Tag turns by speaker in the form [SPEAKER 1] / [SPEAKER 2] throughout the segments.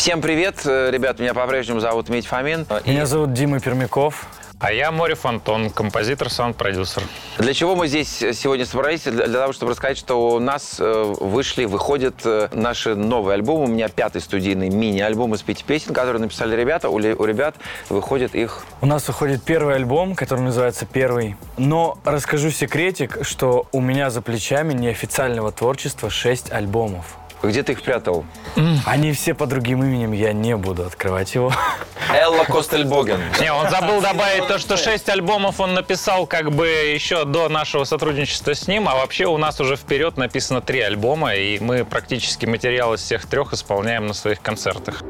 [SPEAKER 1] Всем привет, э, ребят, меня по-прежнему зовут Мить Фомин.
[SPEAKER 2] Меня зовут Дима Пермяков.
[SPEAKER 3] А я Мори Фонтон, композитор, саунд-продюсер.
[SPEAKER 1] Для чего мы здесь сегодня собрались? Для, для того, чтобы рассказать, что у нас э, вышли, выходят э, наши новые альбомы. У меня пятый студийный мини-альбом из пяти песен, которые написали ребята. У, у ребят выходит их...
[SPEAKER 2] У нас выходит первый альбом, который называется «Первый». Но расскажу секретик, что у меня за плечами неофициального творчества шесть альбомов.
[SPEAKER 1] Где ты их прятал?
[SPEAKER 2] Они все по другим именем, я не буду открывать его.
[SPEAKER 1] Элла Костельбоген.
[SPEAKER 3] Не, он забыл добавить то, что шесть альбомов он написал как бы еще до нашего сотрудничества с ним, а вообще у нас уже вперед написано три альбома, и мы практически материал из всех трех исполняем на своих концертах.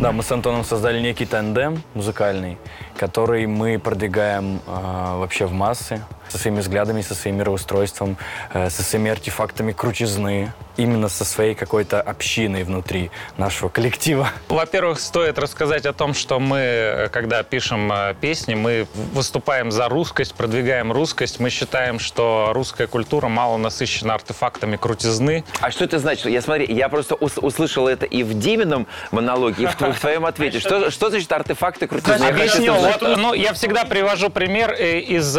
[SPEAKER 2] Да, мы с Антоном создали некий тандем музыкальный, который мы продвигаем э, вообще в массы со своими взглядами, со своим мироустройством, э, со своими артефактами крутизны, именно со своей какой-то общиной внутри нашего коллектива.
[SPEAKER 3] Во-первых, стоит рассказать о том, что мы, э, когда пишем э, песни, мы выступаем за русскость, продвигаем русскость. Мы считаем, что русская культура мало насыщена артефактами крутизны.
[SPEAKER 1] А что это значит? Я смотри, я просто ус- услышал это и в Димином монологе, и в, в твоем ответе. Что, что значит артефакты крутизны?
[SPEAKER 3] Объясню. Вот, ну, я всегда привожу пример э, из,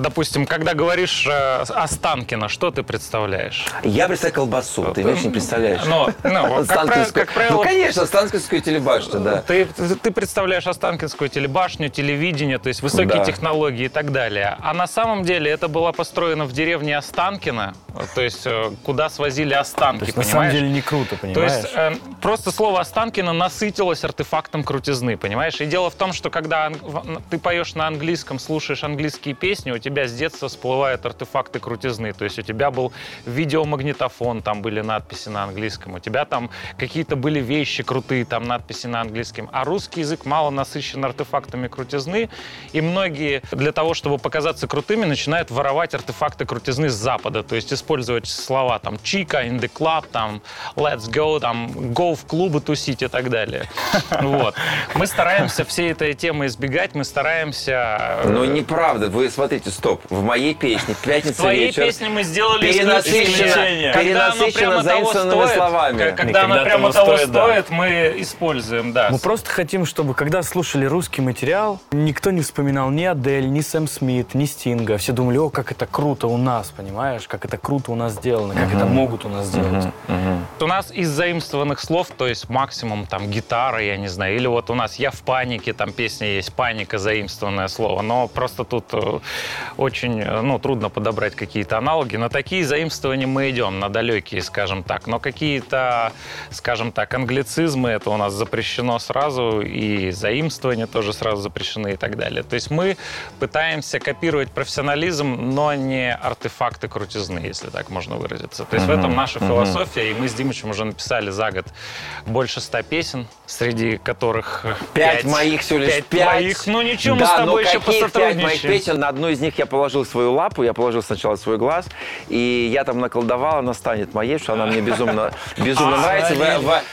[SPEAKER 3] допустим, когда говоришь э, Останкино, что ты представляешь?
[SPEAKER 1] Я представляю колбасу, ты вообще не представляешь.
[SPEAKER 3] Ну, ну, вот как, правило, как правило,
[SPEAKER 1] Ну, конечно, Останкинскую телебашню, да.
[SPEAKER 3] Ты, ты- ты представляешь Останкинскую телебашню, телевидение, то есть высокие
[SPEAKER 1] Да.
[SPEAKER 3] технологии и так далее. А на самом деле это было построено в деревне Останкино, то есть э, куда свозили останки,
[SPEAKER 2] То есть на
[SPEAKER 3] понимаешь?
[SPEAKER 2] самом деле не круто,
[SPEAKER 3] То
[SPEAKER 2] понимаешь?
[SPEAKER 3] есть э, просто слово Останкино насытилось артефактом крутизны, понимаешь? И дело в том, что когда ты поешь на английском, слушаешь английские песни, у тебя с детства всплывают артефакты крутизны. То есть у тебя был видеомагнитофон, там были надписи на английском, у тебя там какие-то были вещи крутые, там надписи на английском. А русский язык мало насыщен артефактами крутизны, и многие для того, чтобы показаться крутыми, начинают воровать артефакты крутизны с Запада, то есть использовать слова там «чика», «in the club», там «let's go», там «go в клубы тусить» и так далее. Вот. Мы стараемся всей этой темы избегать, мы стараемся... э,
[SPEAKER 1] Ну, неправда. Вы смотрите, стоп. В моей песне
[SPEAKER 3] в
[SPEAKER 1] «Пятница
[SPEAKER 3] твоей
[SPEAKER 1] вечер»
[SPEAKER 3] песне мы сделали исключение. Когда оно
[SPEAKER 1] перенасыщена
[SPEAKER 3] прямо того
[SPEAKER 1] заимствованными словами.
[SPEAKER 3] Когда оно
[SPEAKER 2] когда
[SPEAKER 3] прямо
[SPEAKER 2] того стоит,
[SPEAKER 3] мы используем, да.
[SPEAKER 2] Мы просто хотим, чтобы, когда слушали русский материал, никто не вспоминал ни Адель, ни Сэм Смит, ни Стинга. Все думали, о, как это круто у нас, понимаешь? Как это круто у нас сделано, как это могут у нас сделать.
[SPEAKER 3] У нас из заимствованных слов, то есть максимум там гитара, я не знаю, или вот у нас «Я в панике», там песня есть «Паника» заимствованное слово, но просто тут э, очень, э, ну, трудно подобрать какие-то аналоги. На такие заимствования мы идем, на далекие, скажем так, но какие-то, скажем так, англицизмы, это у нас запрещено сразу, и заимствования тоже сразу запрещены и так далее. То есть мы пытаемся копировать профессионализм, но не артефакты крутизны, если так можно выразиться. То есть в этом наша философия, и мы с Димычем уже написали за год больше ста песен, среди которых э,
[SPEAKER 1] Пять моих всего лишь
[SPEAKER 3] пять
[SPEAKER 1] пять.
[SPEAKER 3] твоих. Ну ничего, мы
[SPEAKER 1] да,
[SPEAKER 3] с тобой
[SPEAKER 1] ну
[SPEAKER 3] еще
[SPEAKER 1] каких пять моих
[SPEAKER 3] посотрудничаем.
[SPEAKER 1] песен? На одну из них я положил свою лапу, я положил сначала свой глаз, и я там наколдовал, она станет моей, что она мне безумно, безумно нравится.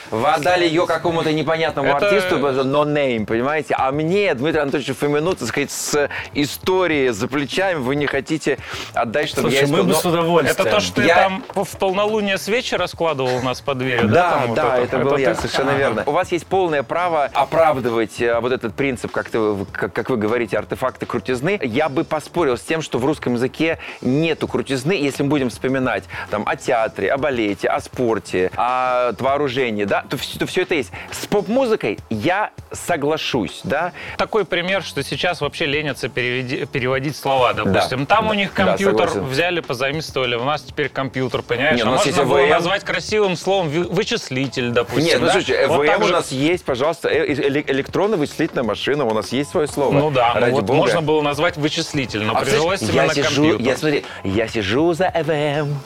[SPEAKER 1] Вы, отдали ее какому-то непонятному артисту, no name, понимаете? А мне, Дмитрию Анатольевичу Фомину, так сказать, с историей за плечами вы не хотите отдать, чтобы я
[SPEAKER 2] Слушай, мы бы с удовольствием.
[SPEAKER 3] Это то, что ты
[SPEAKER 1] Я-
[SPEAKER 3] там в полнолуние свечи раскладывал у нас под дверью, да?
[SPEAKER 1] Да, да, это, был
[SPEAKER 3] ты?
[SPEAKER 1] я, совершенно верно. У вас есть полное право оправдывать э, вот этот принцип, как, ты, как, вы говорите, артефакты крутизны. Я бы поспорил с тем, что в русском языке нету крутизны, если мы будем вспоминать там, о театре, о балете, о спорте, о вооружении, да, то, все, то все это есть. С поп-музыкой я соглашусь, да.
[SPEAKER 3] Такой пример, что сейчас вообще ленятся переведи- переводить слова, допустим.
[SPEAKER 1] Да,
[SPEAKER 3] Там
[SPEAKER 1] да,
[SPEAKER 3] у них
[SPEAKER 1] да,
[SPEAKER 3] компьютер
[SPEAKER 1] согласен.
[SPEAKER 3] взяли, позаимствовали, нас теперь компьютер, понимаешь?
[SPEAKER 1] Не,
[SPEAKER 3] а
[SPEAKER 1] у нас
[SPEAKER 3] можно
[SPEAKER 1] есть
[SPEAKER 3] было
[SPEAKER 1] ЭВМ.
[SPEAKER 3] назвать красивым словом вычислитель, допустим.
[SPEAKER 1] Нет, ну
[SPEAKER 3] да?
[SPEAKER 1] слушайте,
[SPEAKER 3] Вот
[SPEAKER 1] ЭВМ
[SPEAKER 3] так
[SPEAKER 1] у
[SPEAKER 3] же-
[SPEAKER 1] нас есть, пожалуйста, э- э- электронная вычислительная машина, у нас есть свое слово.
[SPEAKER 3] Ну да, ну
[SPEAKER 1] ради
[SPEAKER 3] вот
[SPEAKER 1] бога.
[SPEAKER 3] можно было назвать вычислитель, но
[SPEAKER 1] А
[SPEAKER 3] прижилось
[SPEAKER 1] представляешь,
[SPEAKER 3] именно
[SPEAKER 1] я сижу,
[SPEAKER 3] компьютер.
[SPEAKER 1] я смотри, я сижу за ЭВМ,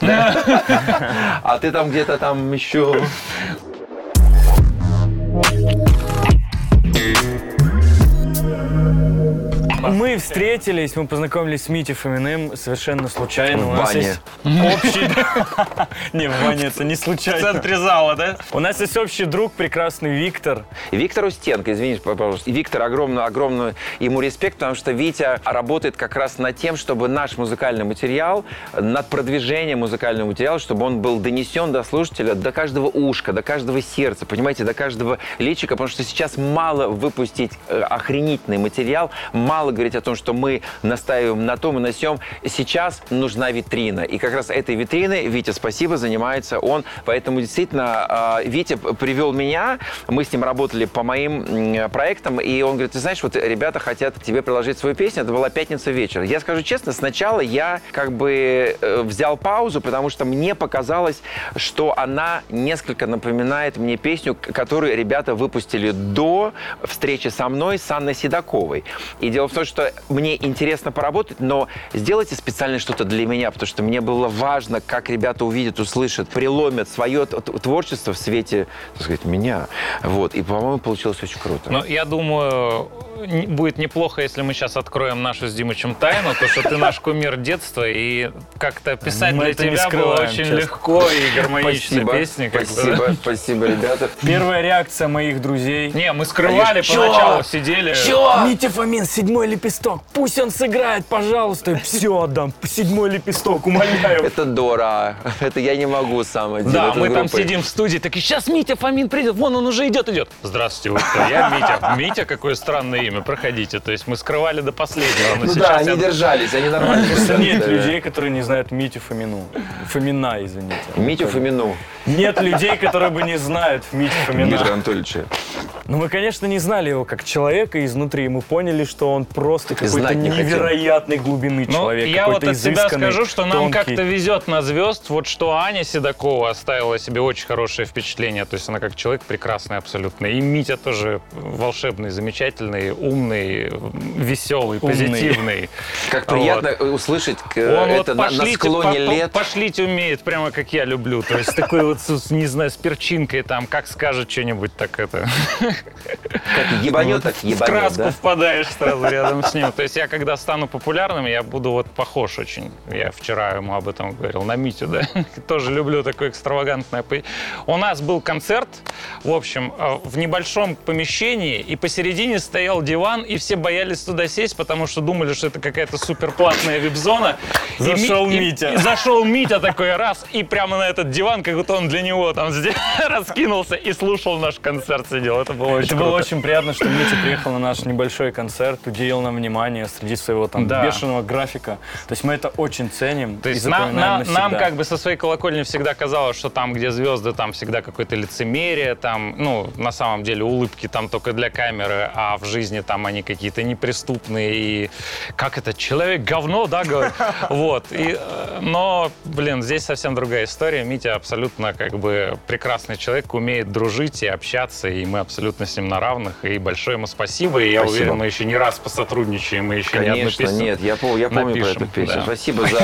[SPEAKER 1] а ты там где-то там еще.
[SPEAKER 2] Мы встретились, мы познакомились с Митей Фоминым совершенно случайно.
[SPEAKER 1] В
[SPEAKER 2] У нас
[SPEAKER 1] бане.
[SPEAKER 2] есть общий... Не, в бане это не
[SPEAKER 3] В
[SPEAKER 2] случайно.
[SPEAKER 3] центре зала, да?
[SPEAKER 2] У нас есть общий друг, прекрасный Виктор.
[SPEAKER 1] И Виктор Устенко, извините, пожалуйста. И Виктор, огромный, огромный ему респект, потому что Витя работает как раз над тем, чтобы наш музыкальный материал, над продвижением музыкального материала, чтобы он был донесен до слушателя, до каждого ушка, до каждого сердца, понимаете, до каждого личика, потому что сейчас мало выпустить э, охренительный материал, мало говорить о том, что мы настаиваем на том и на сём. Сейчас нужна витрина. И как раз этой витриной, Витя, спасибо, занимается он. Поэтому действительно, э, Витя привел меня, мы с ним работали по моим проектам, и он говорит, ты знаешь, вот ребята хотят тебе приложить свою песню, это была пятница вечер. Я скажу честно, сначала я как бы э, взял паузу, потому что мне показалось, что она несколько напоминает мне песню, которую ребята выпустили до встречи со мной с Анной Седоковой. И дело в том, что мне интересно поработать, но сделайте специально что-то для меня, потому что мне было важно, как ребята увидят, услышат, преломят свое творчество в свете, так сказать, меня. Вот. И, по-моему, получилось очень круто.
[SPEAKER 3] Ну, я думаю, будет неплохо, если мы сейчас откроем нашу с Димычем тайну, то, что ты наш кумир детства, и как-то писать
[SPEAKER 2] Мы
[SPEAKER 3] для тебя было
[SPEAKER 2] скрываем,
[SPEAKER 3] очень
[SPEAKER 2] честно.
[SPEAKER 3] легко и гармонично
[SPEAKER 1] спасибо,
[SPEAKER 3] песни. да.
[SPEAKER 1] спасибо, спасибо, ребята.
[SPEAKER 2] Первая реакция моих друзей.
[SPEAKER 3] Не, мы скрывали
[SPEAKER 1] Чё?
[SPEAKER 3] поначалу, сидели.
[SPEAKER 2] Митя Фомин, седьмой лепесток. Пусть он сыграет, пожалуйста. Все отдам. Седьмой лепесток, умоляю.
[SPEAKER 1] Это Дора. Это я не могу сам один.
[SPEAKER 3] Да, мы там сидим в студии, так и сейчас Митя Фомин придет, вон он уже идет, идет. Здравствуйте? Я Митя. Митя, какое странное имя, проходите. То есть мы скрывали до последнего,
[SPEAKER 1] Ну да, они держались, они нормально.
[SPEAKER 2] Нет людей, которые не знают Митю Фомину. Фомина, извините.
[SPEAKER 1] Митю Фомину.
[SPEAKER 2] Нет людей, которые бы не знают Митю
[SPEAKER 1] Дмитрия
[SPEAKER 2] Фомина.
[SPEAKER 1] Анатольевича.
[SPEAKER 2] Ну, мы, конечно, не знали его как человека изнутри. Мы поняли, что он просто какой-то
[SPEAKER 1] не
[SPEAKER 2] невероятной глубины
[SPEAKER 3] Ну,
[SPEAKER 2] человек.
[SPEAKER 3] я вот от себя скажу, что нам
[SPEAKER 2] тонкий.
[SPEAKER 3] как-то везет на звезд, вот что Аня Седокова оставила себе очень хорошее впечатление. То есть она как человек прекрасный абсолютно. И Митя тоже волшебный, замечательный, умный, веселый,
[SPEAKER 2] Умный.
[SPEAKER 3] позитивный.
[SPEAKER 1] Как приятно услышать
[SPEAKER 3] вот
[SPEAKER 1] это на- склоне
[SPEAKER 3] по-
[SPEAKER 1] лет.
[SPEAKER 3] пошлить умеет, прямо как я люблю. То есть такой вот, с- не знаю, с перчинкой там, как скажет что-нибудь, так это...
[SPEAKER 1] Как ебанет, так
[SPEAKER 3] в
[SPEAKER 1] ебанет,
[SPEAKER 3] краску
[SPEAKER 1] да?
[SPEAKER 3] впадаешь сразу рядом с ним. То есть я, когда стану популярным, я буду вот похож очень. Я вчера ему об этом говорил, на Митю, да. Тоже люблю такое экстравагантное. У нас был концерт, в общем, э, в небольшом помещении, и посередине стоял диван, и все боялись туда сесть, потому что думали, что это какая-то суперплатная вип-зона. И Ми-
[SPEAKER 2] Зашел
[SPEAKER 3] и-
[SPEAKER 2] Митя.
[SPEAKER 3] и зашел Митя такой раз, и прямо на этот диван, как будто он для него там здесь раскинулся и слушал наш концерт, сидел. Это было очень
[SPEAKER 2] Это было очень приятно, что Митя приехал на наш небольшой концерт, уделил нам внимание среди своего там
[SPEAKER 3] Да.
[SPEAKER 2] бешеного графика. То есть мы это очень ценим
[SPEAKER 3] То есть нам как бы со своей колокольни всегда казалось, что там, где звезды, там всегда какое-то лицемерие, там, ну, на самом деле улыбки там только для камеры, а в жизни там они какие-то неприступные и как это, человек говно, да, говорит? Вот. И, э, но, блин, здесь совсем другая история. Митя абсолютно как бы прекрасный человек, умеет дружить и общаться, и мы абсолютно с ним на равных. И большое ему спасибо, и я
[SPEAKER 1] Спасибо.
[SPEAKER 3] уверен, мы еще не раз посотрудничаем, и еще не одну
[SPEAKER 1] Конечно,
[SPEAKER 3] песню.
[SPEAKER 1] нет, я, пом- я помню
[SPEAKER 3] напишем,
[SPEAKER 1] про эту песню.
[SPEAKER 3] да.
[SPEAKER 1] Спасибо за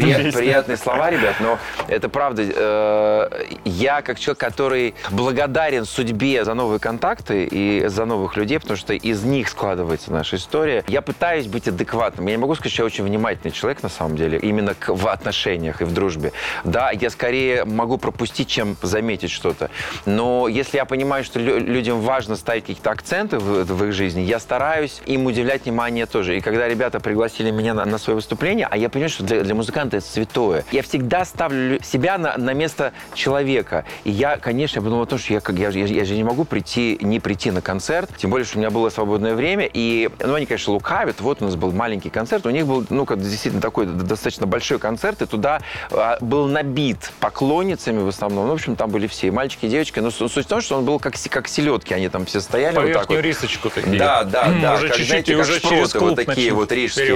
[SPEAKER 2] песню.
[SPEAKER 1] приятные слова, ребят, но это правда. э, я как человек, который благодарен судьбе за новые контакты и за новых людей, потому что из них складывается наша история. Я пытаюсь быть адекватным. Я не могу сказать, что я очень внимательный человек на самом деле, именно к- в отношениях и в дружбе. Да, я скорее могу пропустить, чем заметить что-то. Но если я понимаю, что лю- людям важно ставить какие-то акценты в, в их жизни, я стараюсь им уделять внимание тоже. И когда ребята пригласили меня на, на свое выступление, а я понимаю, что для, для музыканта это святое, я всегда ставлю лю- себя на, на место человека. И я, конечно, я подумал о том, что я, я, же- я же не могу прийти, не прийти на концерт, тем более, что у меня было свободное время. И, ну, они, конечно, лукавят. Вот у нас был маленький концерт, у них был, ну, как действительно такой достаточно большой концерт, и туда а, был набит поклонницами основном. Ну, в общем, там были все, и мальчики, и девочки. Но суть в том, что он был как, как селедки, они там все стояли
[SPEAKER 3] По
[SPEAKER 1] вот так вот.
[SPEAKER 3] рисочку такие.
[SPEAKER 1] Да, да, да.
[SPEAKER 3] Уже чуть-чуть и уже через клуб
[SPEAKER 1] вот такие вот рижские.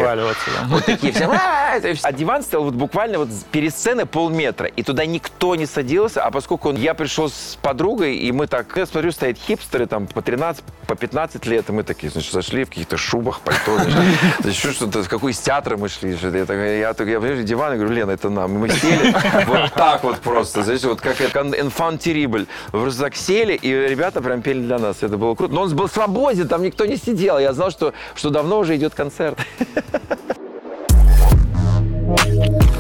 [SPEAKER 1] Вот такие все. «А, это всё». А диван стоял вот буквально вот перед сценой полметра. И туда никто не садился. А поскольку он- я пришел с подругой, и мы так, я смотрю, стоят хипстеры там по 13, по 15 лет. И мы такие, значит, зашли в каких-то шубах, пальто. значит. Значит, что, что-то, какой из театра мы шли. Я, я, так- я, понимаешь, диван, и говорю, Лена, это нам. Мы сели вот так вот просто. Знаете, вот как enfant terrible. Просто так сели, и ребята прям пели для нас. Это было круто. Но он был свободен, там никто не сидел. Я знал, что, что давно уже идет концерт.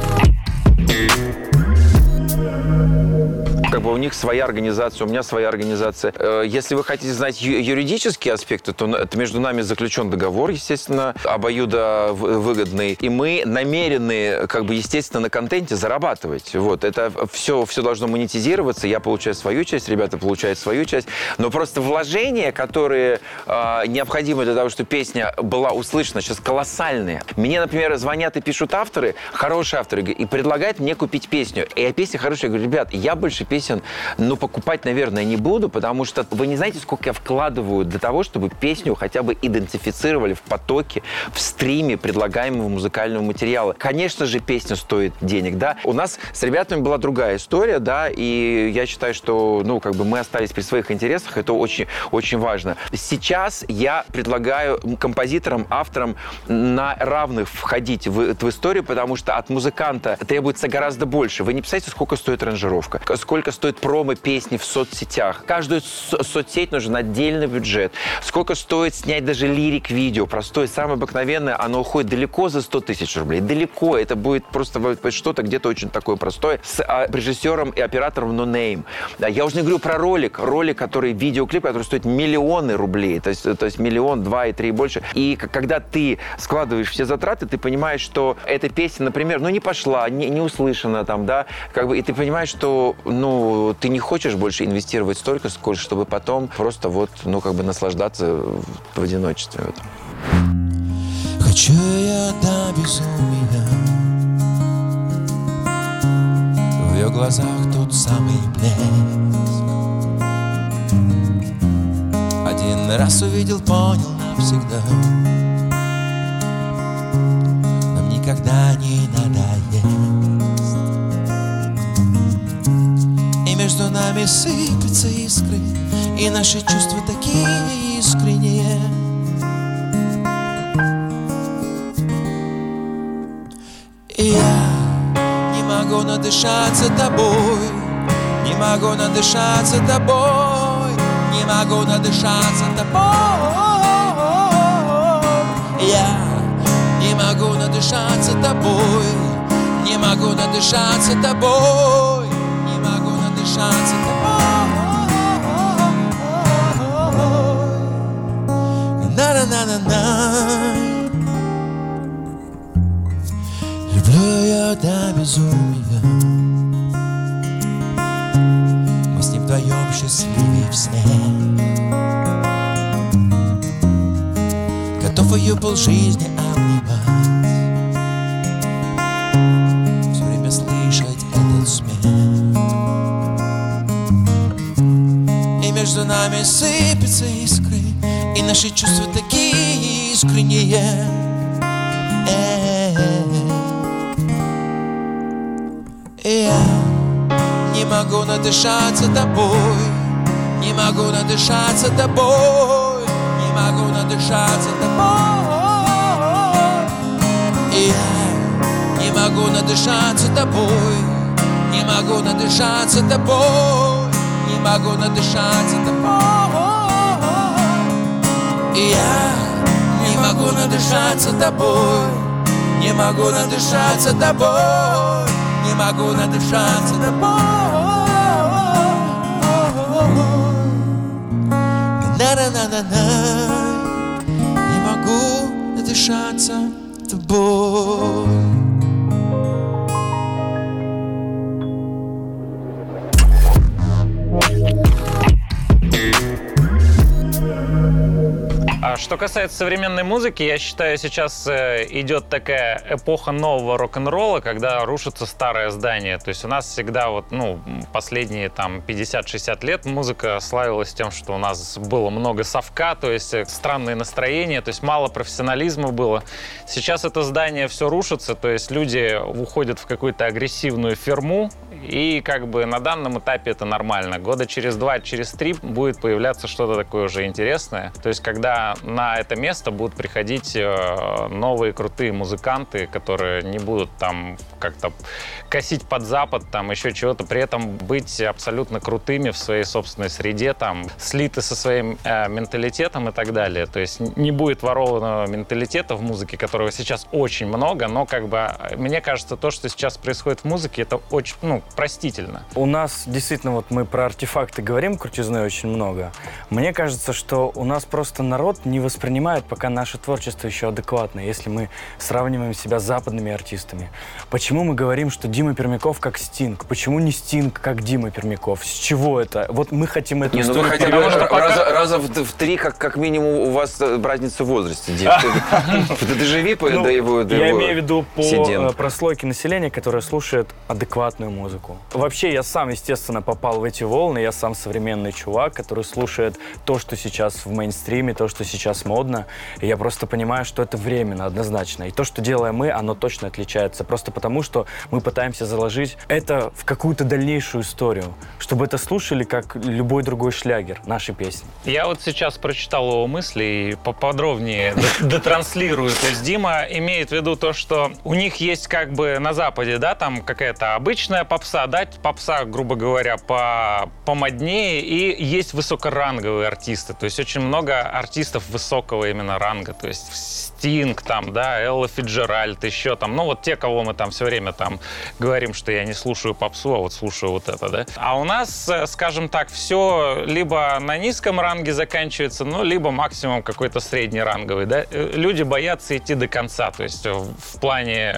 [SPEAKER 1] как бы у них своя организация, у меня своя организация. Э, если вы хотите знать юридические аспекты, то это между нами заключен договор, естественно, обоюдо выгодный. И мы намерены, как бы, естественно, на контенте зарабатывать. Вот. Это все, все должно монетизироваться. Я получаю свою часть, ребята получают свою часть. Но просто вложения, которые э, необходимы для того, чтобы песня была услышана, сейчас колоссальные. Мне, например, звонят и пишут авторы, хорошие авторы, и предлагают мне купить песню. И я песня хорошая. Я говорю, ребят, я больше песен песен, ну, покупать, наверное, не буду, потому что вы не знаете, сколько я вкладываю для того, чтобы песню хотя бы идентифицировали в потоке, в стриме предлагаемого музыкального материала. Конечно же, песня стоит денег, да. У нас с ребятами была другая история, да, и я считаю, что, ну, как бы мы остались при своих интересах, это очень, очень важно. Сейчас я предлагаю композиторам, авторам на равных входить в, в историю, потому что от музыканта требуется гораздо больше. Вы не представляете, сколько стоит аранжировка, сколько стоит промо песни в соцсетях. Каждую со- соцсеть нужен отдельный бюджет. Сколько стоит снять даже лирик-видео. Простое, самое обыкновенное, оно уходит далеко за 100 тысяч рублей. Далеко. Это будет просто что-то где-то очень такое простое с а, режиссером и оператором No Name. Я уже не говорю про ролик. Ролик, который, видеоклип, который стоит миллионы рублей. То есть, то есть миллион, два и три и больше. И когда ты складываешь все затраты, ты понимаешь, что эта песня, например, ну не пошла, не, не услышана там, да, как бы, и ты понимаешь, что, ну, ты не хочешь больше инвестировать столько, сколько, чтобы потом просто вот, ну, как бы наслаждаться в одиночестве в этом.
[SPEAKER 4] Хочу я до безумия В ее глазах тот самый блеск. Один раз увидел, понял навсегда. Нам никогда не надоест нами сыпятся искры И наши чувства такие искренние. И я не могу надышаться тобой Не могу надышаться тобой Не могу надышаться тобой. Я не могу надышаться тобой Не могу надышаться тобой шансы На-на-на-на-на. Люблю я до безумия. Мы с ним вдвоем счастливы в сне. Готов ее полжизни нами сыпятся искры И наши чувства такие искренние. Я не могу надышаться тобой Не могу надышаться тобой Не могу надышаться тобой. Я не могу надышаться тобой Не могу надышаться тобой не могу надышаться тобой И я не могу надышаться тобой Не могу надышаться тобой Не могу надышаться тобой. На-на-на-на-на Не могу надышаться тобой
[SPEAKER 3] Что касается современной музыки, я считаю, сейчас э, идет такая эпоха нового рок-н-ролла, когда рушится старое здание. То есть у нас всегда вот, ну, последние там 50-60 лет музыка славилась тем, что у нас было много совка, то есть э, странные настроения, то есть мало профессионализма было. Сейчас это здание все рушится, то есть люди уходят в какую-то агрессивную ферму, и как бы на данном этапе это нормально. Года через два, через три будет появляться что-то такое уже интересное. То есть когда на это место будут приходить э, новые крутые музыканты, которые не будут там как-то косить под Запад, там еще чего-то, при этом быть абсолютно крутыми в своей собственной среде, там слиты со своим э, менталитетом и так далее. То есть не будет ворованного менталитета в музыке, которого сейчас очень много, но как бы э, мне кажется, то, что сейчас происходит в музыке, это очень, ну, простительно.
[SPEAKER 2] У нас действительно, вот мы про артефакты говорим, крутизны очень много. Мне кажется, что у нас просто народ не воспринимает пока наше творчество еще адекватно, если мы сравниваем себя с западными артистами. Почему мы говорим, что Дима Пермяков как Стинг? Почему не Стинг как Дима Пермяков? С чего это? Вот мы хотим эту
[SPEAKER 1] Не, ну вы хотя бы
[SPEAKER 3] что пока-
[SPEAKER 1] раза, раза в, в три, как, как минимум, у вас э, разница в возрасте, Дим. Ты, доживи по-
[SPEAKER 2] Ну,
[SPEAKER 1] до его до
[SPEAKER 2] я имею в виду по э, прослойке населения, которое слушает адекватную музыку. Вообще, я сам, естественно, попал в эти волны. Я сам современный чувак, который слушает то, что сейчас в мейнстриме, то, что сейчас модно. И я просто понимаю, что это временно, однозначно. И то, что делаем мы, оно точно отличается. Просто потому, что мы пытаемся заложить это в какую-то дальнейшую историю, чтобы это слушали как любой другой шлягер, наши песни.
[SPEAKER 3] Я вот сейчас прочитал его мысли и поподробнее д- детранслирую. То есть Дима имеет в виду то, что у них есть как бы на Западе, да, там какая-то обычная попса, да, попса, грубо говоря, по помоднее, и есть высокоранговые артисты. То есть очень много артистов высокого именно ранга. То есть Стинг там, да, Элла Фиджеральд, еще там, ну вот те, кого мы там все время там говорим, что я не слушаю попсу, а вот слушаю вот это, да. А у нас, э, скажем так, все либо на низком ранге заканчивается, ну, либо максимум какой-то среднеранговый, да. Э, Люди боятся идти до конца, то есть э, в плане,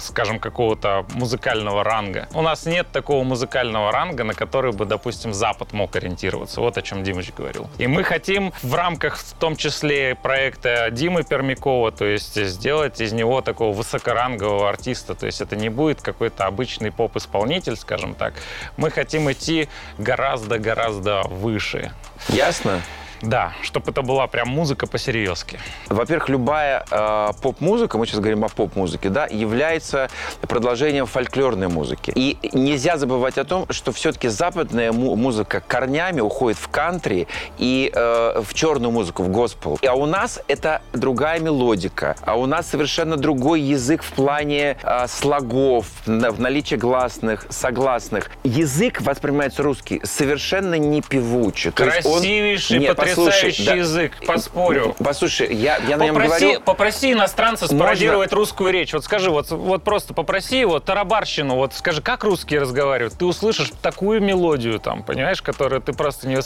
[SPEAKER 3] скажем, какого-то музыкального ранга. У нас нет такого музыкального ранга, на который бы, допустим, Запад мог ориентироваться. Вот о чем Димыч говорил. И мы хотим в рамках, в том числе, проекта Димы Пермякова, то есть сделать из него такого высокорангового артиста. То есть это не будет какой-то обычный поп-исполнитель, скажем так. Мы хотим идти гораздо-гораздо выше.
[SPEAKER 1] Ясно?
[SPEAKER 3] Да, чтобы это была прям музыка по-серьезки.
[SPEAKER 1] Во-первых, любая э, поп-музыка, мы сейчас говорим о поп-музыке, да, является продолжением фольклорной музыки. И нельзя забывать о том, что все-таки западная му- музыка корнями уходит в кантри и э, в черную музыку, в госпел. А у нас это другая мелодика, а у нас совершенно другой язык в плане э, слогов, на- в наличии гласных, согласных. Язык воспринимается русский совершенно не певучий. То есть он-
[SPEAKER 3] Красивейший,
[SPEAKER 1] Нет, послушай,
[SPEAKER 3] потрясающий
[SPEAKER 1] да.
[SPEAKER 3] язык, поспорю.
[SPEAKER 1] Послушай, я, я на нем
[SPEAKER 3] Попроси,
[SPEAKER 1] говорю...
[SPEAKER 3] попроси иностранца
[SPEAKER 1] Можно-
[SPEAKER 3] спародировать русскую речь. Вот скажи, вот, вот просто попроси его тарабарщину, вот скажи, как русские разговаривают. Ты услышишь такую мелодию там, понимаешь, которую ты просто не...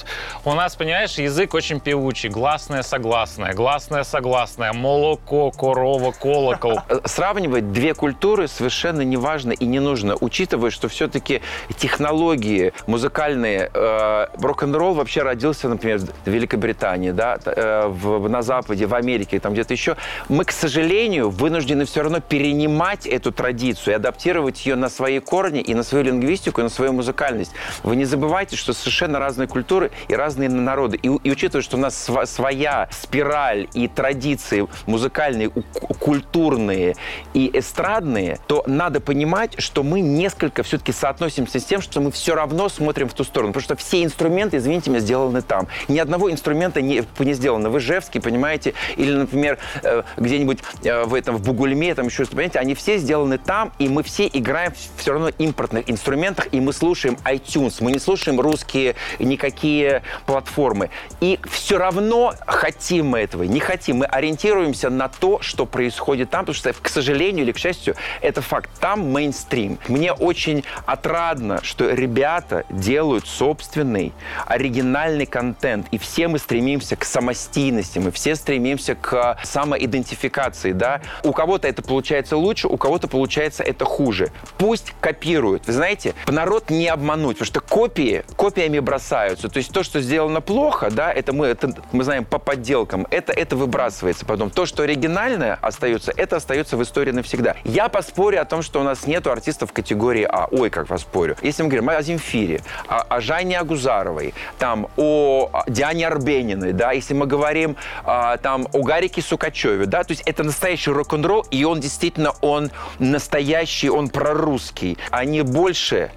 [SPEAKER 3] У нас, понимаешь, язык очень певучий. Гласное, согласное, гласное, согласное, молоко, корова, колокол.
[SPEAKER 1] Э, Сравнивать две культуры совершенно не важно и не нужно, учитывая, что все-таки технологии музыкальные, э, рок-н-ролл вообще родился, например, в Великобритании, да, т- э, в- на Западе, в Америке, там где-то еще. Мы, к сожалению, вынуждены все равно перенимать эту традицию и адаптировать ее на свои корни и на свою лингвистику, и на свою музыкальность. Вы не забывайте, что совершенно разные культуры и разные народы. И, и учитывая, что у нас сва- своя спираль и традиции музыкальные, культурные и эстрадные, то надо понимать, что мы несколько все-таки соотносимся с тем, что мы все равно смотрим в ту сторону. Потому что все инструменты, извините меня, сделаны там. Ни одного инструмента не, не сделано в Ижевске, понимаете, или, например, э, где-нибудь э, в этом, в Бугульме, там еще что-то, понимаете, они все сделаны там, и мы все играем все равно импортных инструментах, и мы слушаем iTunes, мы не слушаем русские никакие платформы. И все равно хотим мы этого, не хотим, мы ориентируемся на то, что происходит там, потому что, к сожалению или к счастью, это факт. Там мейнстрим. Мне очень отрадно, что ребята делают собственный оригинальный контент, и все мы стремимся к самостийности, мы все стремимся к самоидентификации, да. У кого-то это получается лучше, у кого-то получается это хуже. Пусть копируют. Вы знаете, народ не обмануть, потому что копии копиями бросаются. То есть то, что сделано плохо, да, это мы, это мы знаем по подделкам, это, это выбрасывается потом. То, что оригинальное остается, это остается в истории навсегда. Я поспорю о том, что у нас нету артистов категории А. Ой, как поспорю. Если мы говорим о Земфире, о, о Жанне Агузаровой, там, о Диане Арбениной, да, если мы говорим а, там о Гарике Сукачеве, да, то есть это настоящий рок-н-ролл, и он действительно, он настоящий, он прорусский. Они больше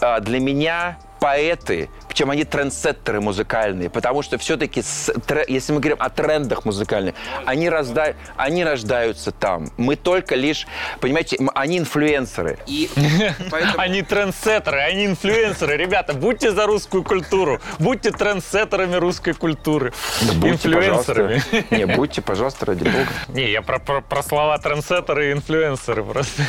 [SPEAKER 1] а, для меня поэты, причем они трендсеттеры музыкальные, потому что все-таки, если мы говорим о трендах музыкальных, они, разда... они рождаются там. Мы только лишь, понимаете, они инфлюенсеры. И поэтому-
[SPEAKER 3] Они трендсеттеры, они инфлюенсеры. Ребята, будьте за русскую культуру, будьте трендсеттерами русской культуры.
[SPEAKER 1] Да будьте,
[SPEAKER 3] Инфлюенсерами.
[SPEAKER 1] пожалуйста. Не, будьте, пожалуйста, ради бога.
[SPEAKER 3] Не, я про, про- про слова трендсеттеры и инфлюенсеры просто.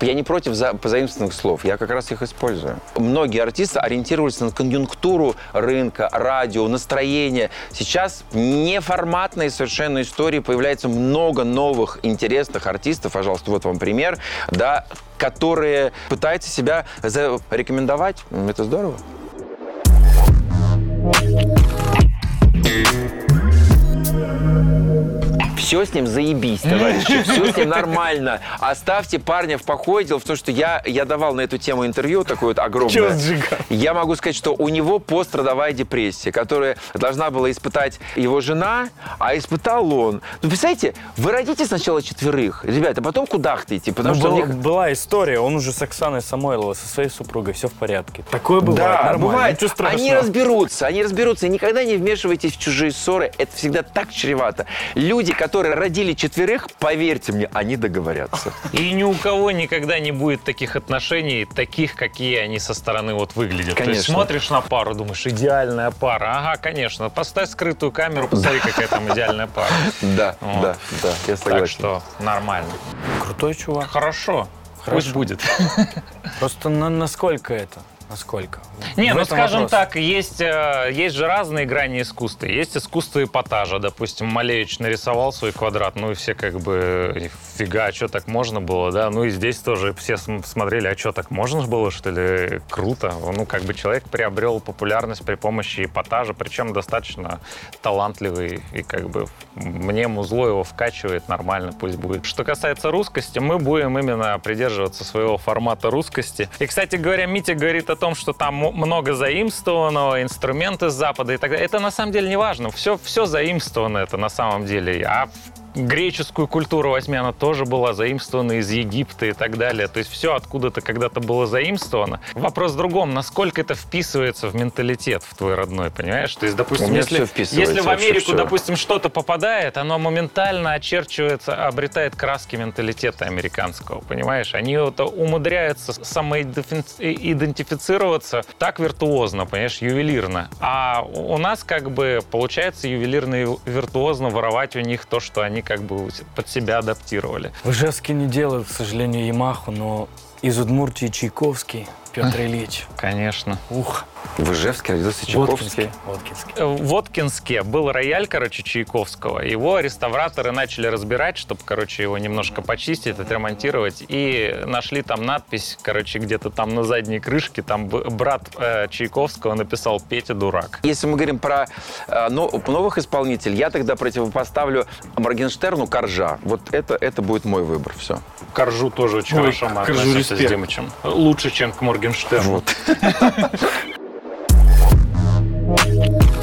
[SPEAKER 1] Я не против за, позаимствованных слов, я как раз их использую. Многие артисты ориентировались на конъюнктуру рынка, радио, настроение. Сейчас неформатные совершенно истории, появляется много новых интересных артистов, пожалуйста, вот вам пример, да, которые пытаются себя зарекомендовать. Это здорово. Все с ним заебись, товарищи, все с ним нормально. Оставьте парня в покое. Дело в том, что я, я давал на эту тему интервью такое вот огромное. Я могу сказать, что у него пострадовая депрессия, которая должна была испытать его жена, а испытал он. Ну, представляете, вы родите сначала четверых, ребята, потом кудахтаете, потому
[SPEAKER 2] Ну,
[SPEAKER 1] что...
[SPEAKER 2] была,
[SPEAKER 1] мне-
[SPEAKER 2] была история, он уже с Оксаной Самойловой, со своей супругой, все в порядке. Такое бывает,
[SPEAKER 1] Да,
[SPEAKER 2] нормально,
[SPEAKER 1] бывает.
[SPEAKER 2] ничего страшного.
[SPEAKER 1] Они разберутся, они разберутся. Никогда не вмешивайтесь в чужие ссоры. Это всегда так чревато. Люди, которые родили четверых, поверьте мне, они договорятся.
[SPEAKER 3] И ни у кого никогда не будет таких отношений, таких, какие они со стороны вот выглядят. То есть
[SPEAKER 1] Конечно.
[SPEAKER 3] смотришь на пару, думаешь, идеальная пара. Ага, конечно. Поставь скрытую камеру, посмотри, какая там идеальная пара.
[SPEAKER 1] Да, да, да, я
[SPEAKER 3] Так
[SPEAKER 1] согласен.
[SPEAKER 3] что нормально.
[SPEAKER 2] Крутой чувак.
[SPEAKER 3] Хорошо. Пусть будет.
[SPEAKER 2] Просто на, насколько это? Насколько?
[SPEAKER 3] Не,
[SPEAKER 2] В
[SPEAKER 3] ну
[SPEAKER 2] этом
[SPEAKER 3] скажем
[SPEAKER 2] вопрос.
[SPEAKER 3] так, есть, э, есть же разные грани искусства. Есть искусство эпатажа. Допустим, Малевич нарисовал свой квадрат, ну и все как бы, фига, а что так можно было, да? Ну и здесь тоже все см- смотрели, а что так можно было, что ли? Круто. Ну, как бы человек приобрел популярность при помощи эпатажа, причем достаточно талантливый, и как бы мне музло его вкачивает нормально, пусть будет. Что касается русскости, мы будем именно придерживаться своего формата русскости. И, кстати говоря, Митя говорит о том, что там много заимствованного, инструменты с Запада и так далее. Это на самом деле не важно. Все, все заимствовано это на самом деле. А греческую культуру возьми, она тоже была заимствована из Египта и так далее. То есть все откуда-то когда-то было заимствовано. Вопрос в другом, насколько это вписывается в менталитет в твой родной, понимаешь? То есть, допустим, если, если в Америку, допустим, что-то попадает, оно моментально очерчивается, обретает краски менталитета американского, понимаешь? Они вот умудряются самоидентифицироваться так виртуозно, понимаешь, ювелирно. А у нас как бы получается ювелирно и виртуозно воровать у них то, что они как бы под себя адаптировали.
[SPEAKER 2] В Ижевске не делают, к сожалению, Ямаху, но из Удмуртии Чайковский, Петр Ильич.
[SPEAKER 3] Конечно.
[SPEAKER 2] Ух,
[SPEAKER 1] В Ижевске родился. Чайковский.
[SPEAKER 2] Воткинский.
[SPEAKER 3] Э, В Воткинске был рояль, короче, Чайковского. Его реставраторы начали разбирать, чтобы, короче, его немножко почистить, отремонтировать. И нашли там надпись, короче, где-то там на задней крышке, там брат э, Чайковского написал «Петя дурак».
[SPEAKER 1] Если мы говорим про э, но- новых исполнителей, я тогда противопоставлю Моргенштерну Коржа. Вот это, это будет мой выбор. Все.
[SPEAKER 3] Коржу тоже очень
[SPEAKER 2] Ой,
[SPEAKER 3] хорошо мы
[SPEAKER 2] Коржу
[SPEAKER 3] с. Димычем. Лучше, чем к Моргенштерну.
[SPEAKER 1] Вот.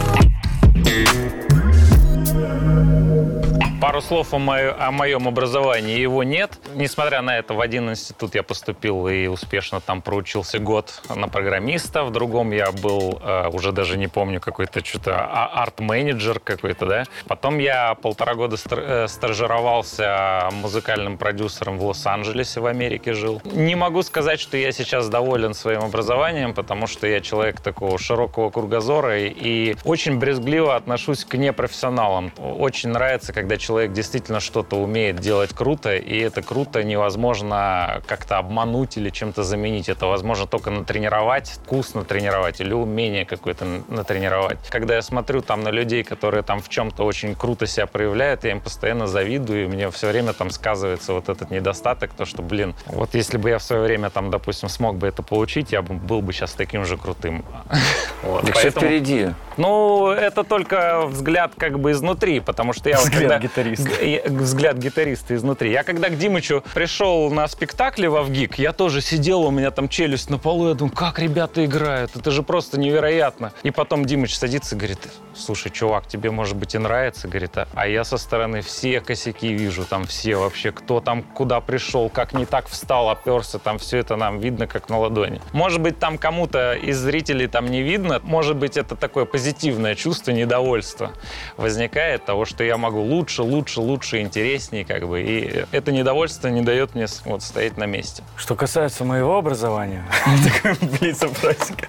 [SPEAKER 3] Пару слов о, моё- о моем образовании. Его нет. Несмотря на это, в один институт я поступил и успешно там проучился год на программиста. В другом я был, э, уже даже не помню, какой-то что-то а- арт-менеджер какой-то, да. Потом я полтора года стар- э, стажировался музыкальным продюсером в Лос-Анджелесе, в Америке жил. Не могу сказать, что я сейчас доволен своим образованием, потому что я человек такого широкого кругозора и очень брезгливо отношусь к непрофессионалам. Очень нравится, когда человек действительно что-то умеет делать круто, и это круто невозможно как-то обмануть или чем-то заменить. Это возможно только натренировать, вкус натренировать или умение какое-то натренировать. Когда я смотрю там на людей, которые там в чем-то очень круто себя проявляют, я им постоянно завидую, и мне все время там сказывается вот этот недостаток, то, что, блин, вот если бы я в свое время там, допустим, смог бы это получить, я бы был бы сейчас таким же крутым. Вот,
[SPEAKER 1] Так все
[SPEAKER 3] поэтому-
[SPEAKER 1] впереди.
[SPEAKER 3] ну, это только взгляд как бы изнутри, потому что я вот
[SPEAKER 2] Взгляд
[SPEAKER 3] когда,
[SPEAKER 2] гитариста.
[SPEAKER 3] взгляд гитариста изнутри. Я когда к Димычу пришел на спектакле во ВГИК, я тоже сидел, у меня там челюсть на полу, я думаю, как ребята играют, это же просто невероятно. И потом Димыч садится и говорит, слушай, чувак, тебе может быть и нравится, говорит, а- а я со стороны все косяки вижу, там все вообще, кто там куда пришел, как не так встал, оперся, там все это нам видно как на ладони. Может быть, там кому-то из зрителей там не видно, может быть, это такое позитивное чувство недовольства возникает того, что я могу лучше, лучше, лучше, интереснее, как бы, и это недовольство не дает мне вот стоять на месте.
[SPEAKER 2] Что касается моего образования, такая блиц-опросика,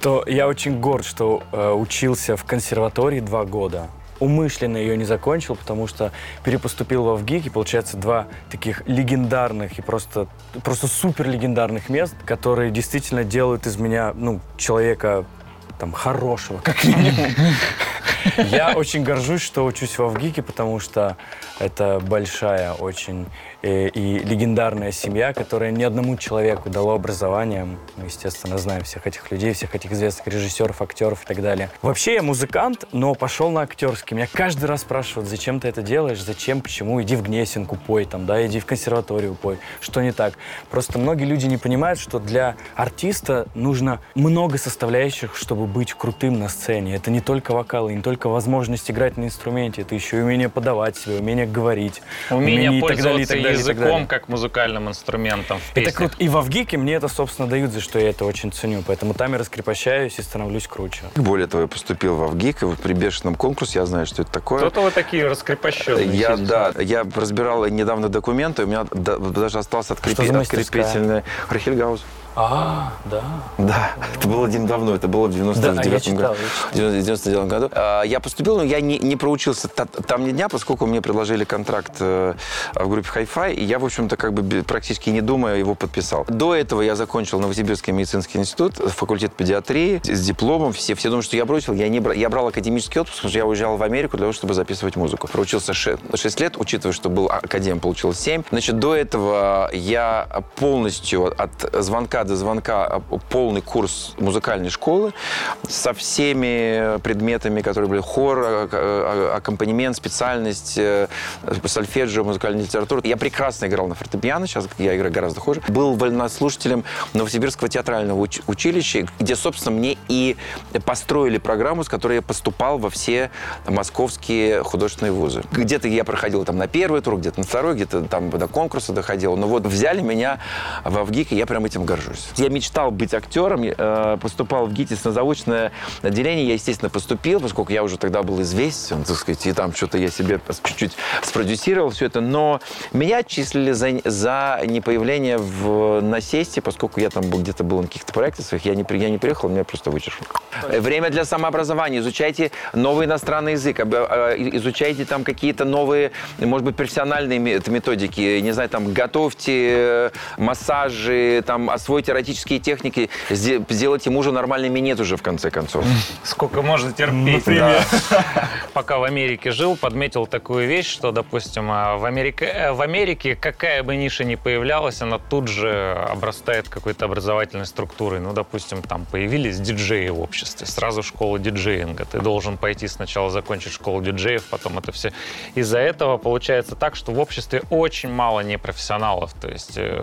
[SPEAKER 2] то я очень горд, что э, учился в консерватории два года. Умышленно ее не закончил, потому что перепоступил во ВГИК, и получается два таких легендарных и просто, просто супер легендарных мест, которые действительно делают из меня, ну, человека там хорошего, как минимум. Я очень горжусь, что учусь во ВГИКе, потому что это большая очень э, и легендарная семья, которая ни одному человеку дала образование. Мы, естественно, знаем всех этих людей, всех этих известных режиссеров, актеров и так далее. Вообще я музыкант, но пошел на актерский. Меня каждый раз спрашивают, зачем ты это делаешь, зачем, почему, иди в Гнесинку пой, там, да, иди в консерваторию пой. Что не так? Просто многие люди не понимают, что для артиста нужно много составляющих, чтобы быть крутым на сцене. Это не только вокал, и не только возможность играть на инструменте, это еще и умение подавать себя, умение говорить,
[SPEAKER 3] Умение
[SPEAKER 2] и так далее, и так далее,
[SPEAKER 3] языком как музыкальным инструментом в
[SPEAKER 2] Это
[SPEAKER 3] песнях.
[SPEAKER 2] круто. И во ВГИКе мне это, собственно, дают, за что я это очень ценю. Поэтому там я раскрепощаюсь и становлюсь круче.
[SPEAKER 1] Более того, я поступил во ВГИК, и вот при бешеном конкурсе я знаю, что это такое.
[SPEAKER 3] Кто-то вы такие раскрепощенные.
[SPEAKER 1] Я,
[SPEAKER 3] сидите.
[SPEAKER 1] да, я разбирал недавно документы, у меня да- даже остался открепи-
[SPEAKER 2] Что за мастерская? А, да.
[SPEAKER 1] Да, это было один давно, это было в
[SPEAKER 2] Да,
[SPEAKER 1] 99
[SPEAKER 2] я читал,
[SPEAKER 1] году. В 99 году. А, Я поступил, но я не, не проучился та- там ни дня, поскольку мне предложили контракт э, в группе Hi-Fi, и я, в общем-то, как бы практически не думая его подписал. До этого я закончил Новосибирский медицинский институт, факультет педиатрии с дипломом. Все, все думают, что я бросил. Я, не бра- я брал академический отпуск, потому что я уезжал в Америку для того, чтобы записывать музыку. Проучился 6, лет, учитывая, что был академ, получил 7. Значит, до этого я полностью от звонка до звонка а, полный курс музыкальной школы со всеми предметами, которые были хор, а- а- аккомпанемент, специальность, э, сольфеджио, музыкальная литература. Я прекрасно играл на фортепиано, сейчас я играю гораздо хуже. Был вольнослушателем Новосибирского театрального уч- училища, где, собственно, мне и построили программу, с которой я поступал во все московские художественные вузы. Где-то я проходил там на первый тур, где-то на второй, где-то там до конкурса доходил. Но вот взяли меня в ВГИК, и я прям этим горжусь. Я мечтал быть актером, э, поступал в ГИТИС на заочное отделение. Я, естественно, поступил, поскольку я уже тогда был известен, так сказать, и там что-то я себе чуть-чуть спродюсировал все это. Но меня отчислили за, за непоявление в насесте, поскольку я там был, где-то был на каких-то проектах своих. Я не, я не приехал, меня просто вычеркнули. Время для самообразования. Изучайте новый иностранный язык, э, изучайте там какие-то новые, может быть, профессиональные ме- методики. Не знаю, там, готовьте э, массажи, там, освойте эротические техники, сде- сделайте мужа нормальным минет уже, в конце концов.
[SPEAKER 3] Сколько можно терпеть.
[SPEAKER 1] Да.
[SPEAKER 3] Пока в Америке жил, подметил такую вещь, что, допустим, а, в Америке, э, в Америке какая бы ниша ни появлялась, она тут же обрастает какой-то образовательной структурой. Ну, допустим, там появились диджеи в обществе, сразу школа диджеинга. Ты должен пойти сначала закончить школу диджеев, потом это все. Из-за этого получается так, что в обществе очень мало непрофессионалов. То есть э,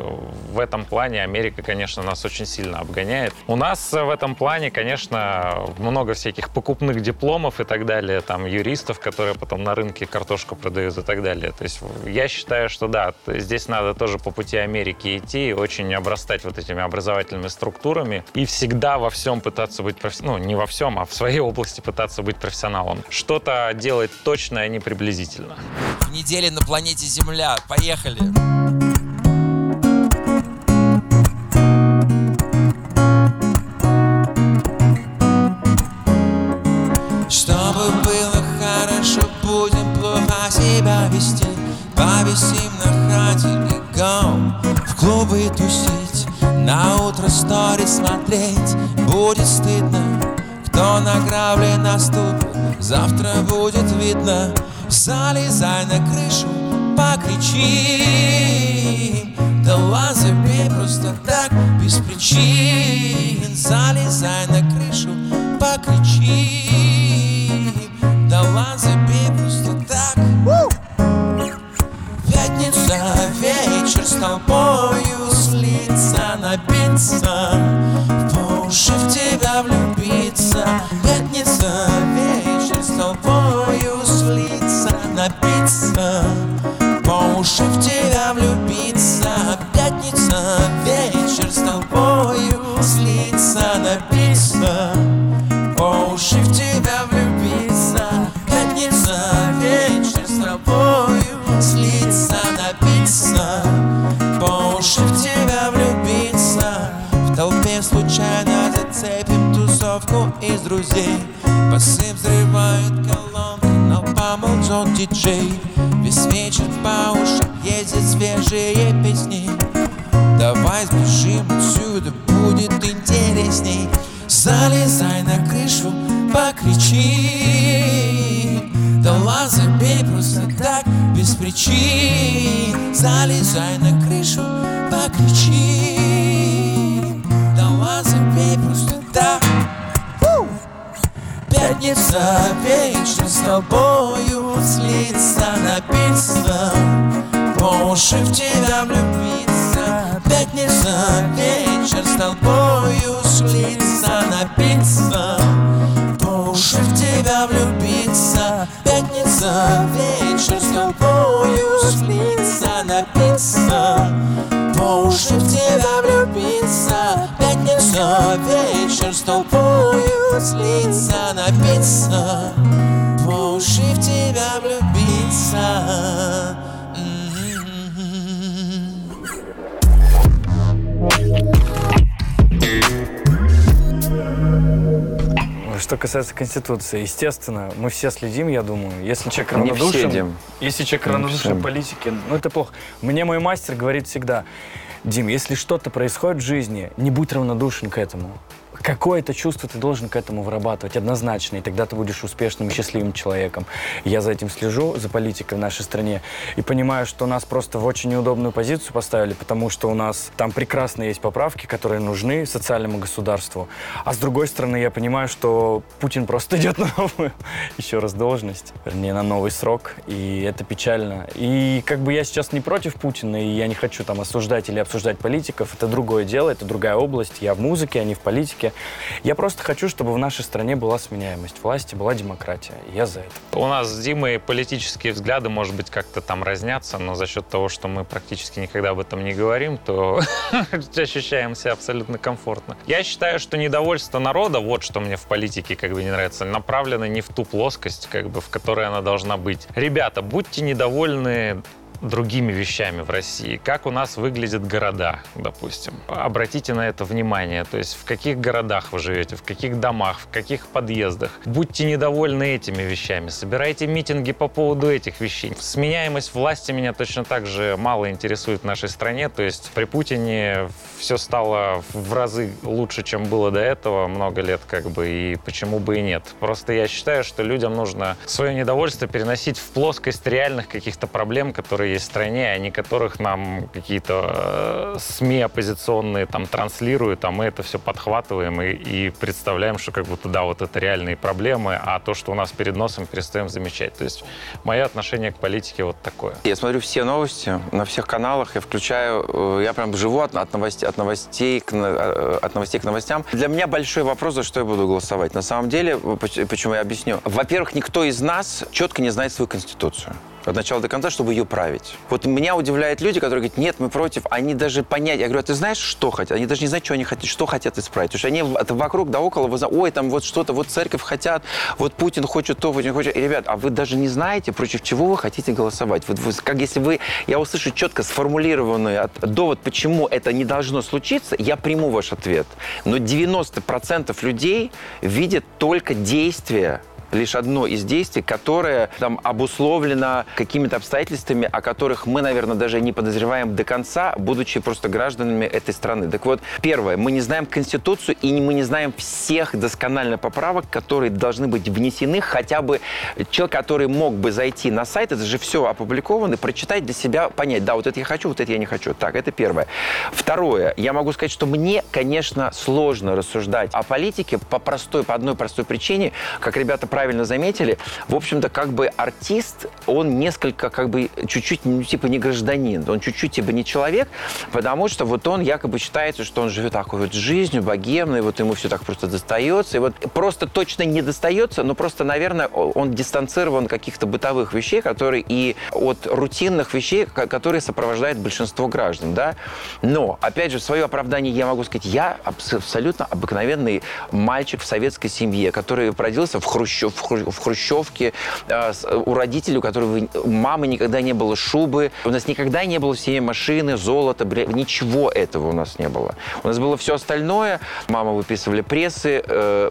[SPEAKER 3] в этом плане Америка, конечно, нас очень сильно обгоняет. У нас э, в этом плане, конечно, много всяких покупных дипломов и так далее, там юристов, которые потом на рынке картошку продают и так далее. То есть я считаю, что да, здесь надо тоже по пути Америки идти и очень обрастать вот этими образовательными структурами и всегда во всем пытаться быть профессионалом, ну не во всем, а в своей области пытаться быть профессионалом. Что-то делать точно, а не приблизительно.
[SPEAKER 4] В неделе на планете Земля. Поехали. Себя вести Повисим на хате бегом. В клубы тусить На утро сторис смотреть. Будет стыдно Кто награблен наступит. Завтра будет видно Залезай на крышу Покричи. Да ладно, забей просто так Без причин. Залезай на крышу Покричи. Да ладно, забей просто с тобою слиться, напиться, по уши в тебя влюбиться. Пятница вечер с тобою слиться, напиться, по уши в тебя влюбиться. Диджей Весь вечер по ушам ездят свежие песни. Давай сбежим отсюда, будет интересней. Залезай на крышу, покричи. Да ладно, забей просто так, без причин. Залезай на
[SPEAKER 2] касается Конституции, естественно, мы все следим, я думаю. Если человек
[SPEAKER 1] Не
[SPEAKER 2] равнодушен, если человек
[SPEAKER 1] Не
[SPEAKER 2] равнодушен политике, ну это плохо. Мне мой мастер говорит всегда, Дим, если что-то происходит в жизни, не будь равнодушен к этому. Какое-то чувство ты должен к этому вырабатывать однозначно, и тогда ты будешь успешным и счастливым человеком. Я за этим слежу, за политикой в нашей стране, и понимаю, что нас просто в очень неудобную позицию поставили, потому что у нас там прекрасно есть поправки, которые нужны социальному государству. А с другой стороны, я понимаю, что Путин просто идет на новую, еще раз, должность, вернее, на новый срок, и это печально. И как бы я сейчас не против Путина, и я не хочу там осуждать или обсуждать политиков, это другое дело, это другая область, я в музыке, а не в политике. Я просто хочу, чтобы в нашей стране была сменяемость власти, была демократия, я за это.
[SPEAKER 3] У нас с Димой политические взгляды, может быть, как-то там разнятся, но за счет того, что мы практически никогда об этом не говорим, то ощущаем себя абсолютно комфортно. Я считаю, что недовольство народа, вот что мне в политике как бы не нравится, направлено не в ту плоскость, как бы, в которой она должна быть. Ребята, будьте недовольны другими вещами в России. Как у нас выглядят города, допустим. Обратите на это внимание. То есть в каких городах вы живете, в каких домах, в каких подъездах. Будьте недовольны этими вещами. Собирайте митинги по поводу этих вещей. Сменяемость власти меня точно так же мало интересует в нашей стране. То есть при Путине все стало в разы лучше, чем было до этого много лет, как бы, и почему бы и нет. Просто я считаю, что людям нужно свое недовольство переносить в плоскость реальных каких-то проблем, которые есть в стране, а не которых нам какие-то э, СМИ оппозиционные там транслируют, а мы это все подхватываем и, и представляем, что как будто да, вот это реальные проблемы, а то, что у нас перед носом, перестаем замечать. То есть мое отношение к политике вот такое.
[SPEAKER 1] Я смотрю все новости на всех каналах, я включаю, э, я прям живу от, от новостей, от новостей к, э, от новостей к новостям. Для меня большой вопрос, за что я буду голосовать. На самом деле, поч- почему я объясню. Во-первых, никто из нас четко не знает свою конституцию. От начала до конца, чтобы ее править. Вот меня удивляют люди, которые говорят, нет, мы против. Они даже понять, я говорю, а ты знаешь, что хотят? Они даже не знают, что они хотят, что хотят исправить. Потому что они это вокруг да около, вот, ой, там вот что-то, вот церковь хотят, вот Путин хочет то, Путин хочет. И, ребят, а вы даже не знаете, против чего вы хотите голосовать. Вот вы, как если вы, я услышу четко сформулированный от- довод, почему это не должно случиться, я приму ваш ответ. Но 90% людей видят только действия лишь одно из действий, которое там обусловлено какими-то обстоятельствами, о которых мы, наверное, даже не подозреваем до конца, будучи просто гражданами этой страны. Так вот, первое, мы не знаем Конституцию и мы не знаем всех досконально поправок, которые должны быть внесены хотя бы человек, который мог бы зайти на сайт, это же все опубликовано, прочитать для себя, понять, да, вот это я хочу, вот это я не хочу. Так, это первое. Второе, я могу сказать, что мне, конечно, сложно рассуждать о политике по простой, по одной простой причине, как ребята правильно заметили, в общем-то, как бы артист, он несколько, как бы, чуть-чуть, ну, типа, не гражданин, он чуть-чуть, типа, не человек, потому что вот он якобы считается, что он живет такой вот жизнью, богемной, вот ему все так просто достается, и вот просто точно не достается, но просто, наверное, он дистанцирован каких-то бытовых вещей, которые и от рутинных вещей, ко- которые сопровождают большинство граждан, да. Но, опять же, в свое оправдание я могу сказать, я абс- абсолютно обыкновенный мальчик в советской семье, который родился в, Хрущев, в Хру- в Хрущевке, с- у родителей, у которых мамы никогда не было шубы, у нас никогда не было в семье машины, золота, ничего этого у нас не было. У нас было все остальное. Мама выписывали прессы, э,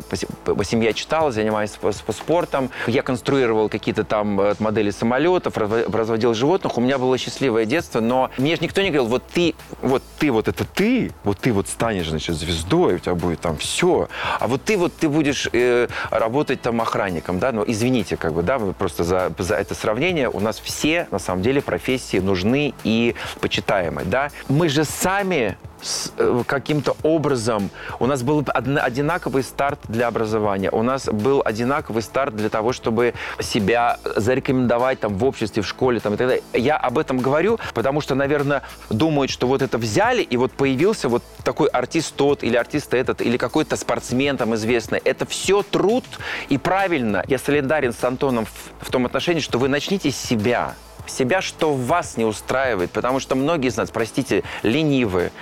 [SPEAKER 1] семья читала, занималась сп- сп- спортом. Я конструировал какие-то там э, модели самолетов, разво- разводил животных. У меня было счастливое детство, но мне же никто не говорил, вот ты, вот ты, вот это ты, вот ты вот станешь, значит, звездой, у тебя будет там все. А вот ты вот ты будешь э, работать там охранником, да, ну извините, как бы, да, просто за, за это сравнение. У нас все, на самом деле, профессии нужны и почитаемы, да. Мы же сами каким-то образом у нас был одинаковый старт для образования, у нас был одинаковый старт для того, чтобы себя зарекомендовать там в обществе, в школе там и так далее. Я об этом говорю, потому что, наверное, думают, что вот это взяли и вот появился вот такой артист тот или артист этот или какой-то спортсмен там известный. Это все труд и правильно. Я солидарен с Антоном в, в том отношении, что вы начните с себя себя, что вас не устраивает, потому что многие из нас, простите, ленивы,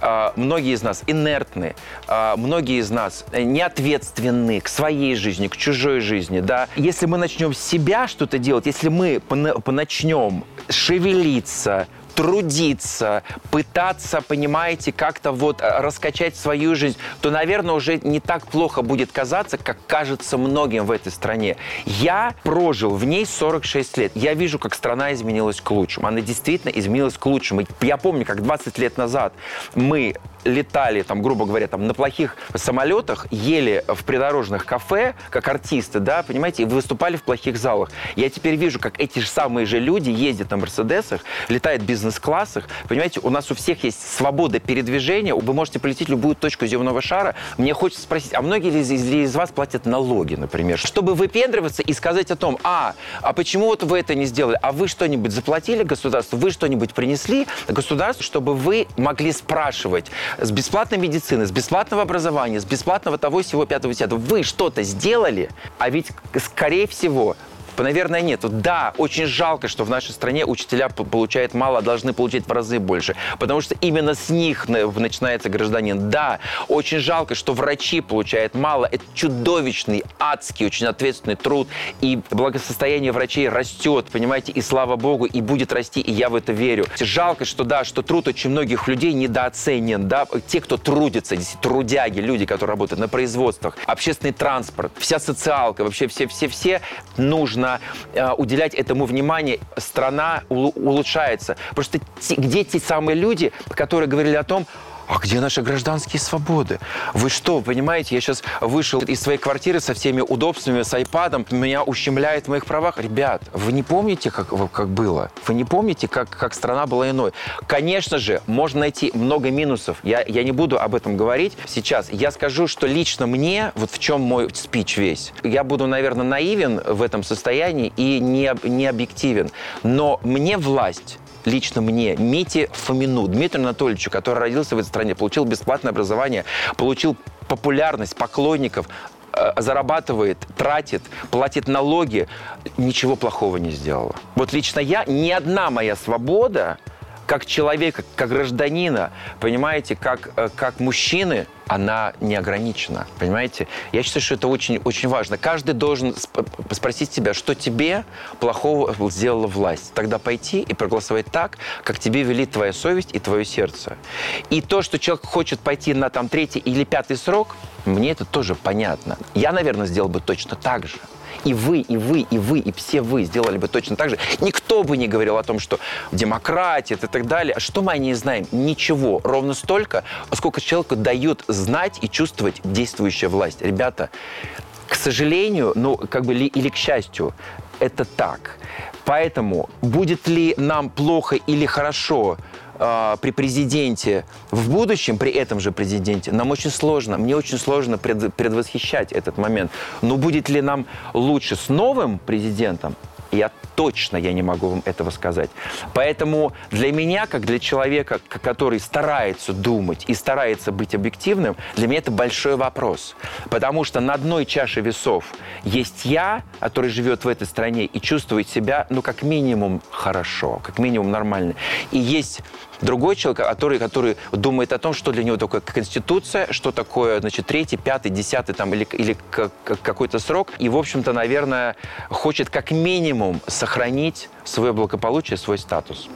[SPEAKER 1] а, многие из нас инертны, а, многие из нас неответственны к своей жизни, к чужой жизни, да. Если мы начнем себя что-то делать, если мы поначнем шевелиться, трудиться, пытаться, понимаете, как-то вот э, раскачать свою жизнь, то, наверное, уже не так плохо будет казаться, как кажется многим в этой стране. Я прожил в ней 46 лет. Я вижу, как страна изменилась к лучшему. Она действительно изменилась к лучшему. Я помню, как 20 лет назад мы летали, там, грубо говоря, там, на плохих самолетах, ели в придорожных кафе, как артисты, да, понимаете, и выступали в плохих залах. Я теперь вижу, как эти же самые же люди ездят на Мерседесах, летают в бизнес-классах. Понимаете, у нас у всех есть свобода передвижения. Вы можете полететь в любую точку земного шара. Мне хочется спросить, а многие из, из- из вас платят налоги, например? Чтобы выпендриваться и сказать о том, а, а почему вот вы это не сделали? А вы что-нибудь заплатили государству? Вы что-нибудь принесли государству, чтобы вы могли спрашивать с бесплатной медицины, с бесплатного образования, с бесплатного того, всего, пятого, десятого. Вы что-то сделали? А ведь, скорее всего, Наверное, нет. Да, очень жалко, что в нашей стране учителя получают мало, а должны получать в разы больше. Потому что именно с них на- начинается гражданин. Да, очень жалко, что врачи получают мало. Это чудовищный, адский, очень ответственный труд. И благосостояние врачей растет, понимаете, и слава богу, и будет расти, и я в это верю. Жалко, что да, что труд очень многих людей недооценен. Да, те, кто трудится, здесь трудяги, люди, которые работают на производствах, общественный транспорт, вся социалка, вообще все-все-все нужно э, уделять этому внимание. Страна улу- улучшается. Просто те- где те самые люди, которые говорили о том, а где наши гражданские свободы? Вы что, понимаете, я сейчас вышел из своей квартиры со всеми удобствами, с айпадом, меня ущемляет в моих правах. Ребят, вы не помните, как, как было? Вы не помните, как, как страна была иной? Конечно же, можно найти много минусов. Я, я не буду об этом говорить сейчас. Я скажу, что лично мне, вот в чем мой спич весь, я буду, наверное, наивен в этом состоянии и не, не объективен. Но мне власть лично мне, Мите Фомину, Дмитрию Анатольевичу, который родился в этой стране, получил бесплатное образование, получил популярность поклонников, э, зарабатывает, тратит, платит налоги, ничего плохого не сделала. Вот лично я, ни одна моя свобода, как человека, как гражданина, понимаете, как, э, как мужчины, она не ограничена, понимаете? Я считаю, что это очень, очень важно. Каждый должен сп- спросить себя, что тебе плохого сделала власть. Тогда пойти и проголосовать так, как тебе велит твоя совесть и твое сердце. И то, что человек хочет пойти на там третий или пятый срок, мне это тоже понятно. Я, наверное, сделал бы точно так же. И вы, и вы, и вы, и все вы сделали бы точно так же. Никто бы не говорил о том, что демократия и так далее. А Что мы о ней знаем? Ничего. Ровно столько, сколько человеку дает знать и чувствовать действующая власть. Ребята, к сожалению, ну, как бы ли, или к счастью, это так. Поэтому будет ли нам плохо или хорошо э, при президенте в будущем, при этом же президенте, нам очень сложно, мне очень сложно пред- предвосхищать этот момент. Но будет ли нам лучше с новым президентом? Я точно я не могу вам этого сказать. Поэтому для меня, как для человека, который старается думать и старается быть объективным, для меня это большой вопрос. Потому что на одной чаше весов есть я, который живет в этой стране и чувствует себя, ну, как минимум, хорошо, как минимум нормально. И есть другой человек, который, который думает о том, что для него такое Конституция, что такое, значит, третий, пятый, десятый там или, или какой-то срок. И, в общем-то, наверное, хочет как минимум сохранить свое благополучие, свой статус.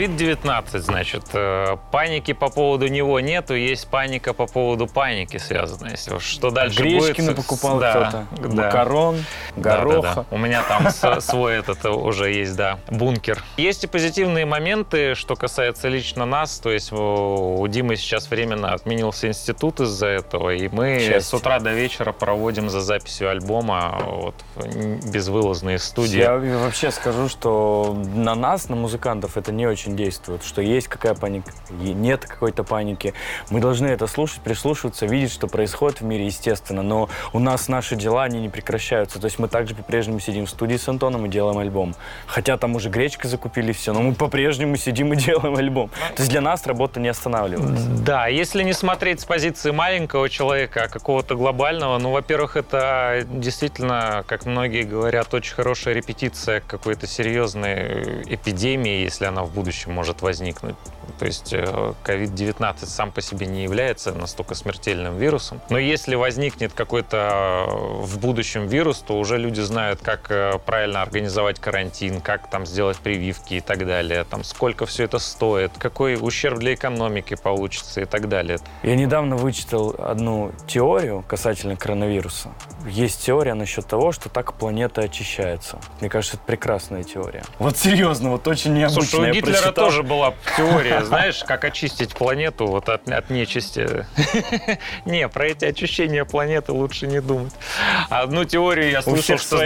[SPEAKER 3] COVID-19, значит, э, паники по поводу него нету, есть паника по поводу паники связанная. Что дальше
[SPEAKER 2] Гречки
[SPEAKER 3] будет?
[SPEAKER 2] напокупал
[SPEAKER 3] Да,
[SPEAKER 2] кто-то,
[SPEAKER 3] да.
[SPEAKER 2] макарон,
[SPEAKER 3] Да, да,
[SPEAKER 2] гороха.
[SPEAKER 3] да. У меня там свой этот уже есть, да, бункер. Есть и позитивные моменты, что касается лично нас. То есть у у Димы сейчас временно отменился институт из-за этого, и мы
[SPEAKER 2] Счастье.
[SPEAKER 3] с утра до вечера проводим за записью альбома вот, в безвылазные студии.
[SPEAKER 2] Я вообще скажу, что на нас, на музыкантов, это не очень действует. Что есть какая паника, нет какой-то паники. Мы должны это слушать, прислушиваться, видеть, что происходит в мире, естественно. Но у нас наши дела, они не прекращаются. То есть мы также по-прежнему сидим в студии с Антоном и делаем альбом. Хотя там уже гречка закупили, все, но мы по-прежнему сидим и делаем альбом. То есть для нас работа не останавливается.
[SPEAKER 3] Да, если не смотреть с позиции маленького человека, а какого-то глобального, ну, во-первых, это действительно, как многие говорят, очень хорошая репетиция какой-то серьезной эпидемии, если она в будущем может возникнуть. То есть э, COVID-19 сам по себе не является настолько смертельным вирусом. Но если возникнет какой-то э, в будущем вирус, то уже люди знают, как э, правильно организовать карантин, как там сделать прививки и так далее, там сколько все это стоит, какой ущерб для экономики получится и так далее.
[SPEAKER 2] Я недавно вычитал одну теорию касательно коронавируса. Есть теория насчет того, что так планета очищается. Мне кажется, это прекрасная теория. Вот серьезно, вот очень необычная.
[SPEAKER 3] Слушай, у Гитлера
[SPEAKER 2] прочитал.
[SPEAKER 3] тоже была теория, знаешь, как очистить планету вот от, от нечисти. Не, про эти очищения планеты лучше не думать. Одну теорию я слышал, что...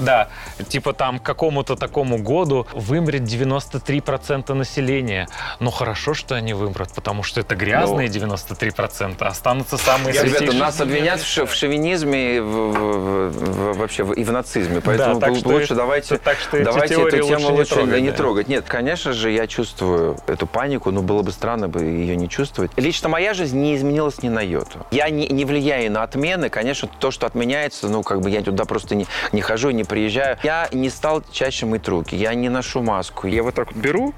[SPEAKER 3] Да, типа там к какому-то такому году вымрет 93% населения. Но хорошо, что они вымрут, потому что это грязные 93%, а останутся самые
[SPEAKER 1] Ребята, нас обвинят в, шовинизме в, в- в- вообще в- и в нацизме. Поэтому
[SPEAKER 3] так
[SPEAKER 1] л-
[SPEAKER 3] что
[SPEAKER 1] лучше давайте,
[SPEAKER 3] так что
[SPEAKER 1] давайте эту тему
[SPEAKER 3] лучше не трогать,
[SPEAKER 1] не
[SPEAKER 3] да.
[SPEAKER 1] трогать. Нет, конечно же, я чувствую эту панику, но было бы странно бы ее не чувствовать. Лично моя жизнь не изменилась ни на йоту. Я не, не влияю на отмены. Конечно, то, что отменяется, ну, как бы я туда просто не, не хожу, не приезжаю. Я не стал чаще мыть руки, я не ношу маску. Я вот так вот беру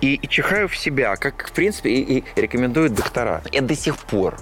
[SPEAKER 1] и, и чихаю в себя, как, в принципе, и, и рекомендуют доктора. Я до сих пор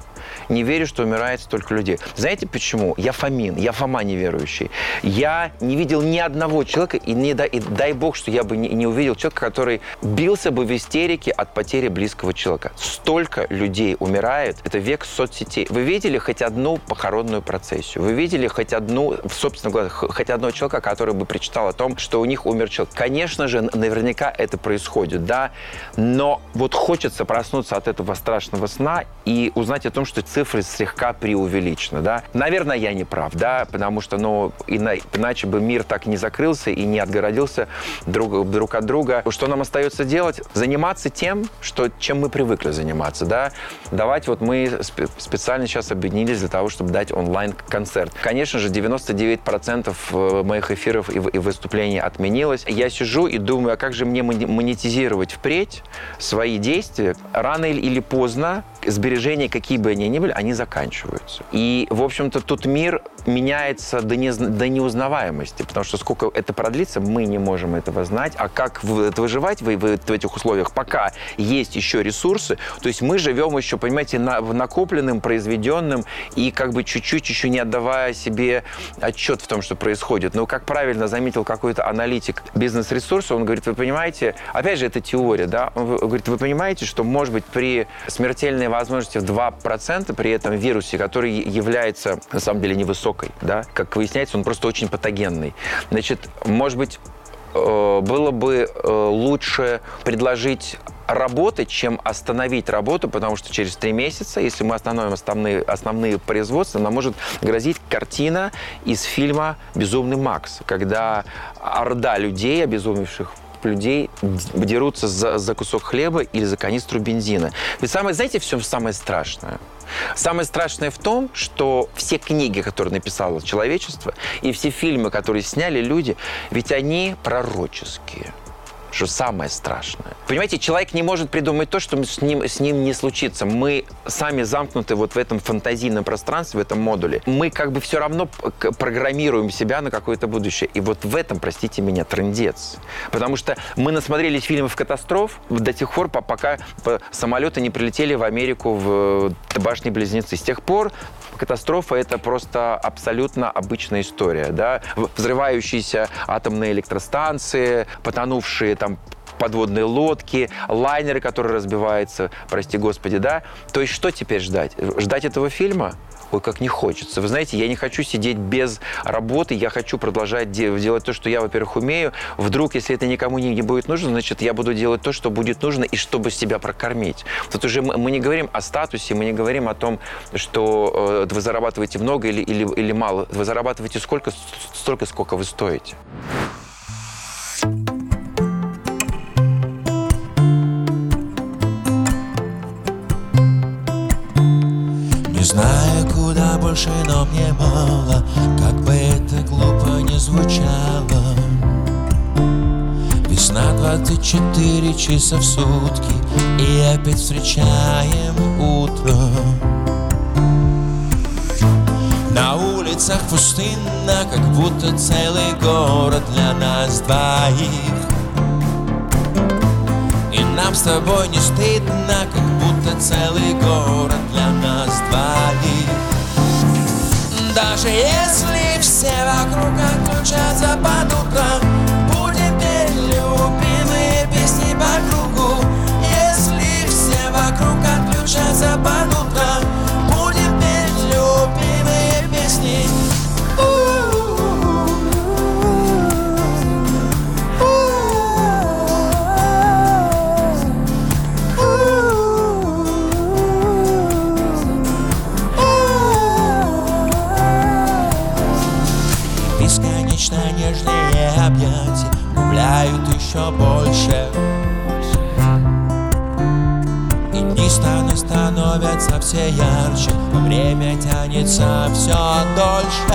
[SPEAKER 1] не верю, что умирает столько людей. Знаете почему? Я Фомин, я Фома неверующий. Я не видел ни одного человека, и, не дай, и дай бог, что я бы не, не увидел человека, который бился бы в истерике от потери близкого человека. Столько людей умирает. Это век соцсетей. Вы видели хоть одну похоронную процессию? Вы видели хоть одну, в собственных глазах, хоть одного человека, который бы прочитал о том, что у них умер человек? Конечно же, наверняка это происходит, да, но вот хочется проснуться от этого страшного сна и узнать о том, что цифры слегка преувеличены, да. Наверное, я не прав, да, потому что, ну, ина- иначе бы мир так не закрылся и не отгородился друг, друг от друга. Что нам остается делать? Заниматься тем, что, чем мы привыкли заниматься, да. Давать вот мы спе- специально сейчас объединились для того, чтобы дать онлайн-концерт. Конечно же, 99% э, моих эфиров и, и выступлений отменилось. Я сижу и думаю, а как же мне монетизировать впредь свои действия? Рано или поздно сбережения, какие бы они ни были, они заканчиваются. И, в общем-то, тут мир меняется до, незна- до неузнаваемости, потому что сколько это продлится, мы не можем этого знать. А как выживать в, в- в этих условиях, пока есть еще ресурсы, то есть мы живем еще, понимаете, на, в накопленным, произведенным и как бы чуть-чуть еще не отдавая себе отчет в том, что происходит. Но, как правильно заметил какой-то аналитик бизнес-ресурса, он говорит, вы понимаете, опять же, это теория, да, он говорит, вы понимаете, что, может быть, при смертельной возможности в 2% при этом вирусе, который является, на самом деле, невысокой, да, как выясняется, он просто очень патогенный. Значит, может быть, э, было бы э, лучше предложить работать, чем остановить работу, потому что через три месяца, если мы остановим основные, основные производства, нам может грозить картина из фильма «Безумный Макс», когда орда людей, обезумевших людей дерутся за, за кусок хлеба или за канистру бензина. Ведь самое, знаете, в чем самое страшное? Самое страшное в том, что все книги, которые написало человечество, и все фильмы, которые сняли люди, ведь они пророческие что самое страшное. Понимаете, человек не может придумать то, что с ним, с ним не случится. Мы сами замкнуты вот в этом фантазийном пространстве, в этом модуле. Мы как бы все равно программируем себя на какое-то будущее. И вот в этом, простите меня, трендец. Потому что мы насмотрелись фильмов катастроф до тех пор, по- пока по- самолеты не прилетели в Америку в э, башни-близнецы. С тех пор катастрофа это просто абсолютно обычная история, да, взрывающиеся атомные электростанции, потонувшие там подводные лодки, лайнеры, которые разбиваются, прости господи, да. То есть что теперь ждать? Ждать этого фильма? Ой, как не хочется. Вы знаете, я не хочу сидеть без работы, я хочу продолжать де- делать то, что я, во-первых, умею. Вдруг, если это никому не, не будет нужно, значит, я буду делать то, что будет нужно, и чтобы себя прокормить. Тут уже мы, мы не говорим о статусе, мы не говорим о том, что э, вы зарабатываете много или, или, или мало. Вы зарабатываете сколько, столько, сколько вы стоите.
[SPEAKER 4] Не знаю, больше, но мне мало Как бы это глупо не звучало. Весна 24 часа в сутки И опять встречаем утро. На улицах пустынно, как будто целый город для нас двоих. И нам с тобой не стыдно, как будто целый город для нас двоих Даже если все вокруг отключатся под утро Будем петь любимые песни по кругу. Если все вокруг отключатся под утро еще больше. И дни стану становятся все ярче а Время тянется все дольше.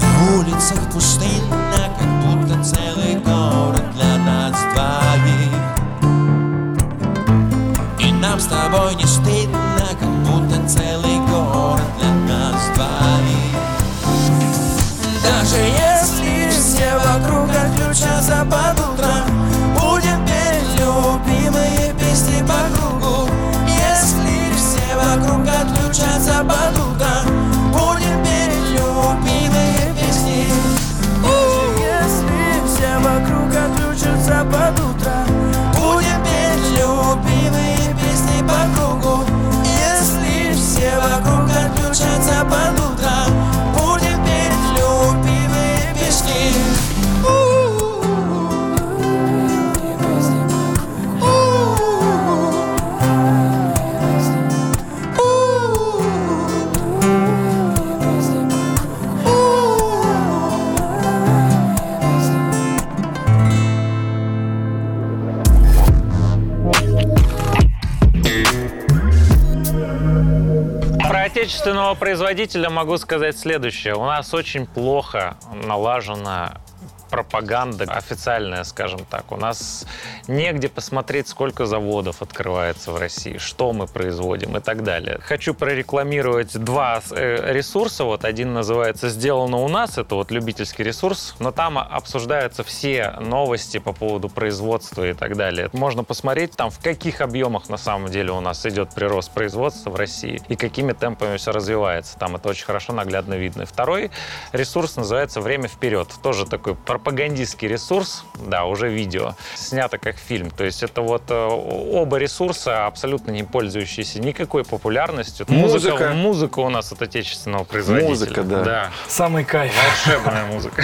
[SPEAKER 4] На улицах пустынно Как будто целый город для нас двоих. И нам с тобой не стыдно, отключатся
[SPEAKER 3] Про отечественного производителя могу сказать следующее. У нас очень плохо налажена пропаганда официальная, скажем так. У нас негде посмотреть, сколько заводов открывается в России, что мы производим и так далее. Хочу прорекламировать два э, ресурса. Вот один называется «Сделано у нас», это вот любительский ресурс, но там обсуждаются все новости по поводу производства и так далее. Можно посмотреть там, в каких объемах на самом деле у нас идет прирост производства в России и какими темпами все развивается. Там это очень хорошо наглядно видно. И второй ресурс называется «Время вперед». Тоже такой пропагандный пропагандистский ресурс, да, уже видео, снято как фильм. То есть это вот э, оба ресурса абсолютно не пользующиеся никакой популярностью.
[SPEAKER 1] Музыка.
[SPEAKER 3] Музыка, музыка у нас от отечественного производителя.
[SPEAKER 1] Музыка, да.
[SPEAKER 3] Да,
[SPEAKER 2] Самый кайф.
[SPEAKER 3] волшебная музыка.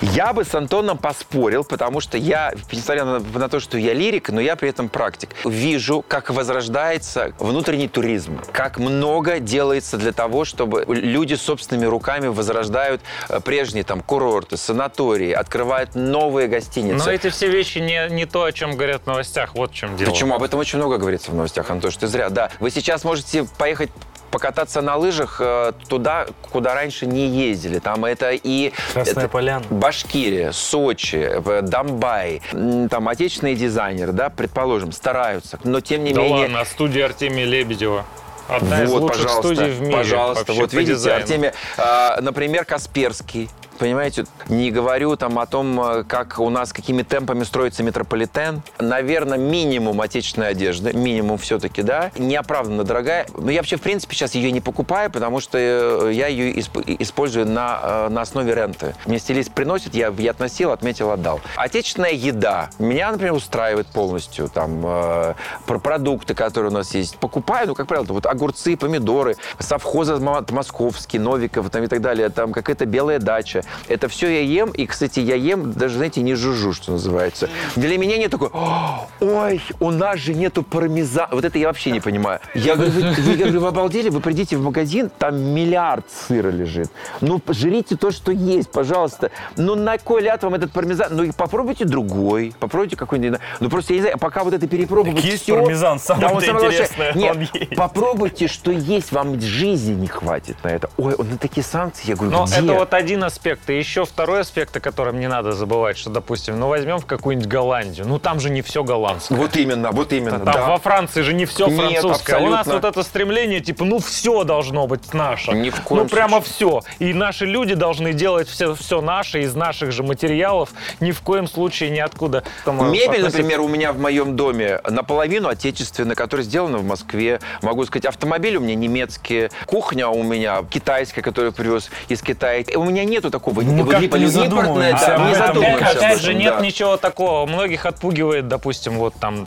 [SPEAKER 1] Я бы с Антоном поспорил, потому что я, несмотря на, на то, что я лирик, но я при этом практик, вижу, как возрождается внутренний туризм, как много делается для того, чтобы люди собственными руками возрождают э, прежние там курорты, санатории, открывают новые гостиницы.
[SPEAKER 3] Но эти все вещи не, не то, о чем говорят в новостях. Вот в чем дело.
[SPEAKER 1] Почему? Об этом очень много говорится в новостях, Антош, ты зря. Да, вы сейчас можете поехать покататься на лыжах э, туда, куда раньше не ездили. Там это и...
[SPEAKER 2] Красная
[SPEAKER 1] это
[SPEAKER 2] Поляна.
[SPEAKER 1] Башкирия, Сочи, Донбай, там отечественные дизайнеры, да, предположим, стараются, но тем не
[SPEAKER 3] Да
[SPEAKER 1] менее...
[SPEAKER 3] ладно, а студия Артемия Лебедева. Одна из
[SPEAKER 1] вот,
[SPEAKER 3] лучших
[SPEAKER 1] пожалуйста,
[SPEAKER 3] студий в мире.
[SPEAKER 1] пожалуйста, вот видите,
[SPEAKER 3] дизайну.
[SPEAKER 1] Артемия, а, например, Касперский. Понимаете, не говорю там о том, э, как у нас какими темпами строится метрополитен. Наверное, минимум отечественной одежды, минимум все-таки, да. Неоправданно дорогая. Но я вообще, в принципе, сейчас ее не покупаю, потому что э, я ее исп- использую на, э, на основе ренты. Мне стилист приносит, я, я относил, отметил, отдал. Отечественная еда меня, например, устраивает полностью. Там э, про продукты, которые у нас есть. Покупаю, ну, как правило, вот огурцы, помидоры, совхоза Мо- московский, Новиков там, и так далее. Там какая-то белая дача. Это все я ем. И, кстати, я ем, даже, знаете, не жужжу, что называется. Для меня нет такой, «О, ой, у нас же нету пармезана. Вот это я вообще не понимаю. Я говорю, вы, вы, я говорю, вы обалдели? Вы придите в магазин, там миллиард сыра лежит. Ну, жрите то, что есть, пожалуйста. Ну, на кой ляд вам этот пармезан? Ну, и попробуйте другой. Попробуйте какой-нибудь. Ну, просто, я не знаю, пока вот это перепробовать
[SPEAKER 2] Так есть
[SPEAKER 1] всё-
[SPEAKER 2] пармезан, самое это
[SPEAKER 1] самое
[SPEAKER 2] интересное,
[SPEAKER 1] Нет,
[SPEAKER 2] он есть.
[SPEAKER 1] попробуйте, что есть, вам жизни не хватит на это. Ой, он на такие санкции, я говорю,
[SPEAKER 3] Но
[SPEAKER 1] где?
[SPEAKER 3] это вот один аспект. И еще второй аспект, о котором не надо забывать, что, допустим, ну возьмем в какую-нибудь Голландию. Ну там же не все голландское.
[SPEAKER 1] Вот именно, вот именно,
[SPEAKER 3] Там
[SPEAKER 1] да.
[SPEAKER 3] во Франции же не все
[SPEAKER 1] Нет,
[SPEAKER 3] французское. У нас
[SPEAKER 1] абсолютно.
[SPEAKER 3] вот это стремление, типа, ну все должно быть наше.
[SPEAKER 1] Ни в коем
[SPEAKER 3] ну прямо все. И наши люди должны делать все, все наше из наших же материалов. Ни в коем случае ниоткуда. Там,
[SPEAKER 1] Мебель,
[SPEAKER 3] относиться-
[SPEAKER 1] например, у меня в моем доме наполовину отечественная, которая сделана в Москве. Могу сказать, автомобили у меня немецкие, кухня у меня китайская, которую привез из Китая. И У меня нету такого.
[SPEAKER 2] Мы
[SPEAKER 1] вот
[SPEAKER 2] как-то
[SPEAKER 1] либо
[SPEAKER 2] не
[SPEAKER 1] импортное,
[SPEAKER 2] задумываемся
[SPEAKER 1] да,
[SPEAKER 2] об
[SPEAKER 1] не
[SPEAKER 2] этом.
[SPEAKER 1] задумываемся
[SPEAKER 3] Опять, же, нет
[SPEAKER 1] да.
[SPEAKER 3] ничего такого. Многих отпугивает, допустим, вот там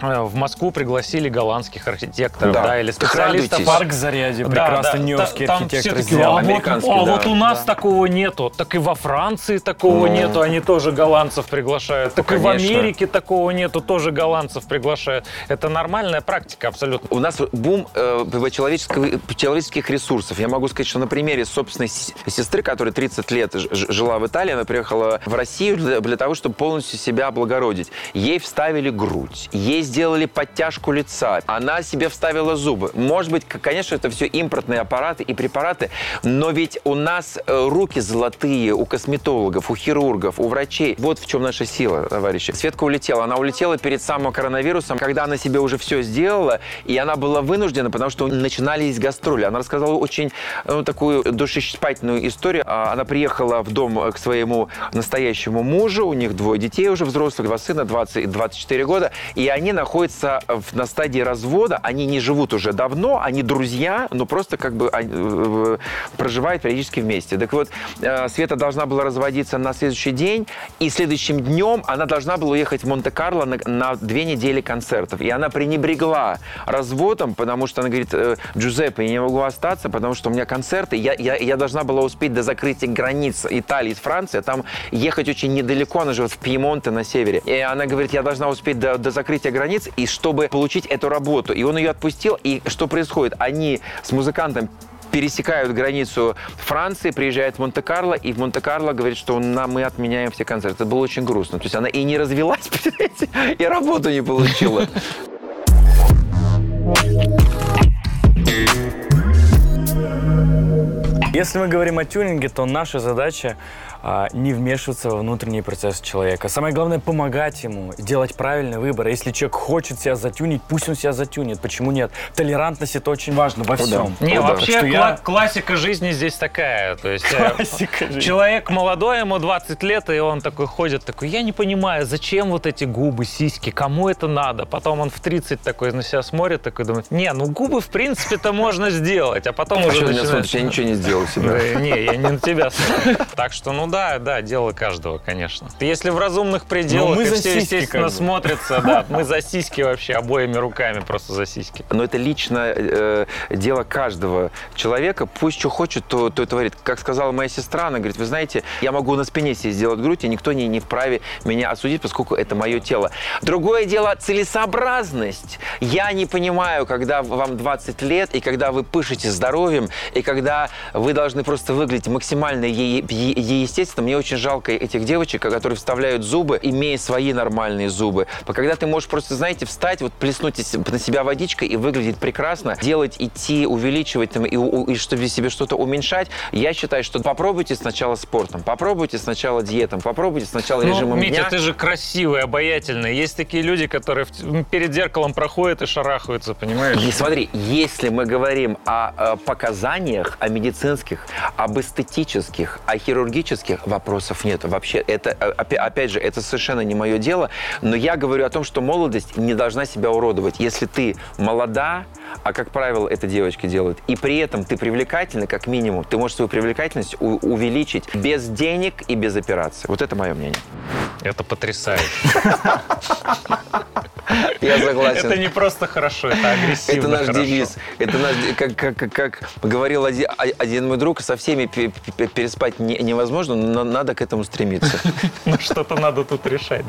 [SPEAKER 3] в Москву пригласили голландских архитекторов,
[SPEAKER 1] Да.
[SPEAKER 3] да, или специалистов.
[SPEAKER 1] Радуйтесь.
[SPEAKER 2] Парк Зарядье,
[SPEAKER 3] Да,
[SPEAKER 2] прекрасный
[SPEAKER 3] да,
[SPEAKER 2] нью-йоркский
[SPEAKER 3] та-
[SPEAKER 2] архитектор
[SPEAKER 3] все такие,
[SPEAKER 2] сделал.
[SPEAKER 3] а, вот, а
[SPEAKER 1] да.
[SPEAKER 3] вот у нас такого нету. Так и во Франции такого нету, они тоже голландцев приглашают. Так и в. Америке такого нету, тоже голландцев приглашают. Это нормальная практика абсолютно.
[SPEAKER 1] У нас бум э, человеческого- человеческих ресурсов. Я могу сказать, что на примере собственной сестры, которая 30 лет жила в Италии, она приехала в Россию для, для того, чтобы полностью себя облагородить. Ей вставили грудь, ей сделали подтяжку лица, она себе вставила зубы. Может быть, конечно, это все импортные аппараты и препараты, но ведь у нас э, руки золотые у косметологов, у хирургов, у врачей. Вот в чем наша сила, товарищи. Светка улетела. Она улетела перед самым коронавирусом, когда она себе уже все сделала, и она была вынуждена, потому что начинались гастроли. Она рассказала очень ну, такую душещипательную историю. А, Она приехала в дом э, к своему настоящему мужу, у них двое детей уже взрослых, два сына, 20 и 24 года, и они находятся в- на стадии развода, они не живут уже давно, они друзья, но просто как бы они, э, проживают периодически вместе. Так вот, э, Света должна была разводиться на следующий день, и следующим днем она должна была уехать в Монте-Карло на, на две недели концертов. И она пренебрегла разводом, потому что она говорит, «Э, Джузеппе, я не могу остаться, потому что у меня концерты, я, я, я должна была успеть до закрытия границ Италии с Францией, а там ехать очень недалеко, она живет в Пьемонте на севере. И она говорит, я должна успеть до, до закрытия границ, и чтобы получить эту работу. И он ее отпустил, и что происходит? Они с музыкантом пересекают границу Франции, приезжают в Монте-Карло, и в Монте-Карло говорит, что на, мы отменяем все концерты. Это было очень грустно. То есть она и не развелась, и работу не получила.
[SPEAKER 2] Если мы говорим о тюнинге, то наша задача а, не вмешиваться во внутренний процесс человека. Самое главное помогать ему делать правильный выбор. Если человек хочет себя затюнить, пусть он себя затюнит. Почему нет? Толерантность это очень важно во всем.
[SPEAKER 3] Не,
[SPEAKER 1] Ну да.
[SPEAKER 3] вообще
[SPEAKER 2] Так что
[SPEAKER 3] кла-
[SPEAKER 2] я-
[SPEAKER 3] классика жизни здесь такая. То есть э,
[SPEAKER 2] Классика жизни.
[SPEAKER 3] человек молодой, ему 20 лет, и он такой ходит, такой, я не понимаю, зачем вот эти губы, сиськи, кому это надо? Потом он в 30 такой на себя смотрит, такой думает, не, ну губы в принципе-то можно сделать, а потом
[SPEAKER 1] А
[SPEAKER 3] уже
[SPEAKER 1] что ты меня
[SPEAKER 3] начинает-?
[SPEAKER 1] Я ничего не сделал себе.
[SPEAKER 3] Не, я не на тебя. Так что, ну да, да, да, дело каждого, конечно. Если в разумных пределах,
[SPEAKER 2] Но мы
[SPEAKER 3] и
[SPEAKER 2] за
[SPEAKER 3] все,
[SPEAKER 2] сиськи,
[SPEAKER 3] естественно,
[SPEAKER 2] как бы.
[SPEAKER 3] смотрятся, да, мы за сиськи вообще обоими руками просто за сиськи.
[SPEAKER 1] Но это лично э, дело каждого человека. Пусть что хочет, то, то и творит. Как сказала моя сестра, она говорит, вы знаете, я могу на спине себе сделать грудь, и никто не, не вправе меня осудить, поскольку это мое тело. Другое дело целесообразность. Я не понимаю, когда вам 20 лет, и когда вы пышете здоровьем, и когда вы должны просто выглядеть максимально е- е- естественно. Мне очень жалко этих девочек, которые вставляют зубы, имея свои нормальные зубы. Когда ты можешь просто, знаете, встать, вот плеснуть на себя водичкой и выглядеть прекрасно, делать, идти, увеличивать там, и, и чтобы себе что-то уменьшать, я считаю, что попробуйте сначала спортом, попробуйте сначала диетом, попробуйте сначала
[SPEAKER 3] Ну,
[SPEAKER 1] режимом
[SPEAKER 3] Митя,
[SPEAKER 1] дня.
[SPEAKER 3] ты же красивый, обаятельный. Есть такие люди, которые перед зеркалом проходят и шарахаются, понимаешь?
[SPEAKER 1] И смотри, если мы говорим о, э, показаниях, о медицинских, об эстетических, о хирургических, вопросов нет. Вообще, это, опя- опять же, это совершенно не мое дело, но я говорю о том, что молодость не должна себя уродовать. Если ты молода, а как правило это девочки делают, и при этом ты привлекательна, как минимум, ты можешь свою привлекательность увеличить без денег и без операции. Вот это мое мнение.
[SPEAKER 3] Это потрясающе.
[SPEAKER 1] Я согласен.
[SPEAKER 3] Это не просто хорошо, это агрессивно
[SPEAKER 1] Это наш
[SPEAKER 3] хорошо.
[SPEAKER 1] девиз. Это наш, как, как, как, говорил один, один мой друг, со всеми пе- пе- переспать не- невозможно, но надо к этому стремиться.
[SPEAKER 3] Ну, что-то надо тут решать.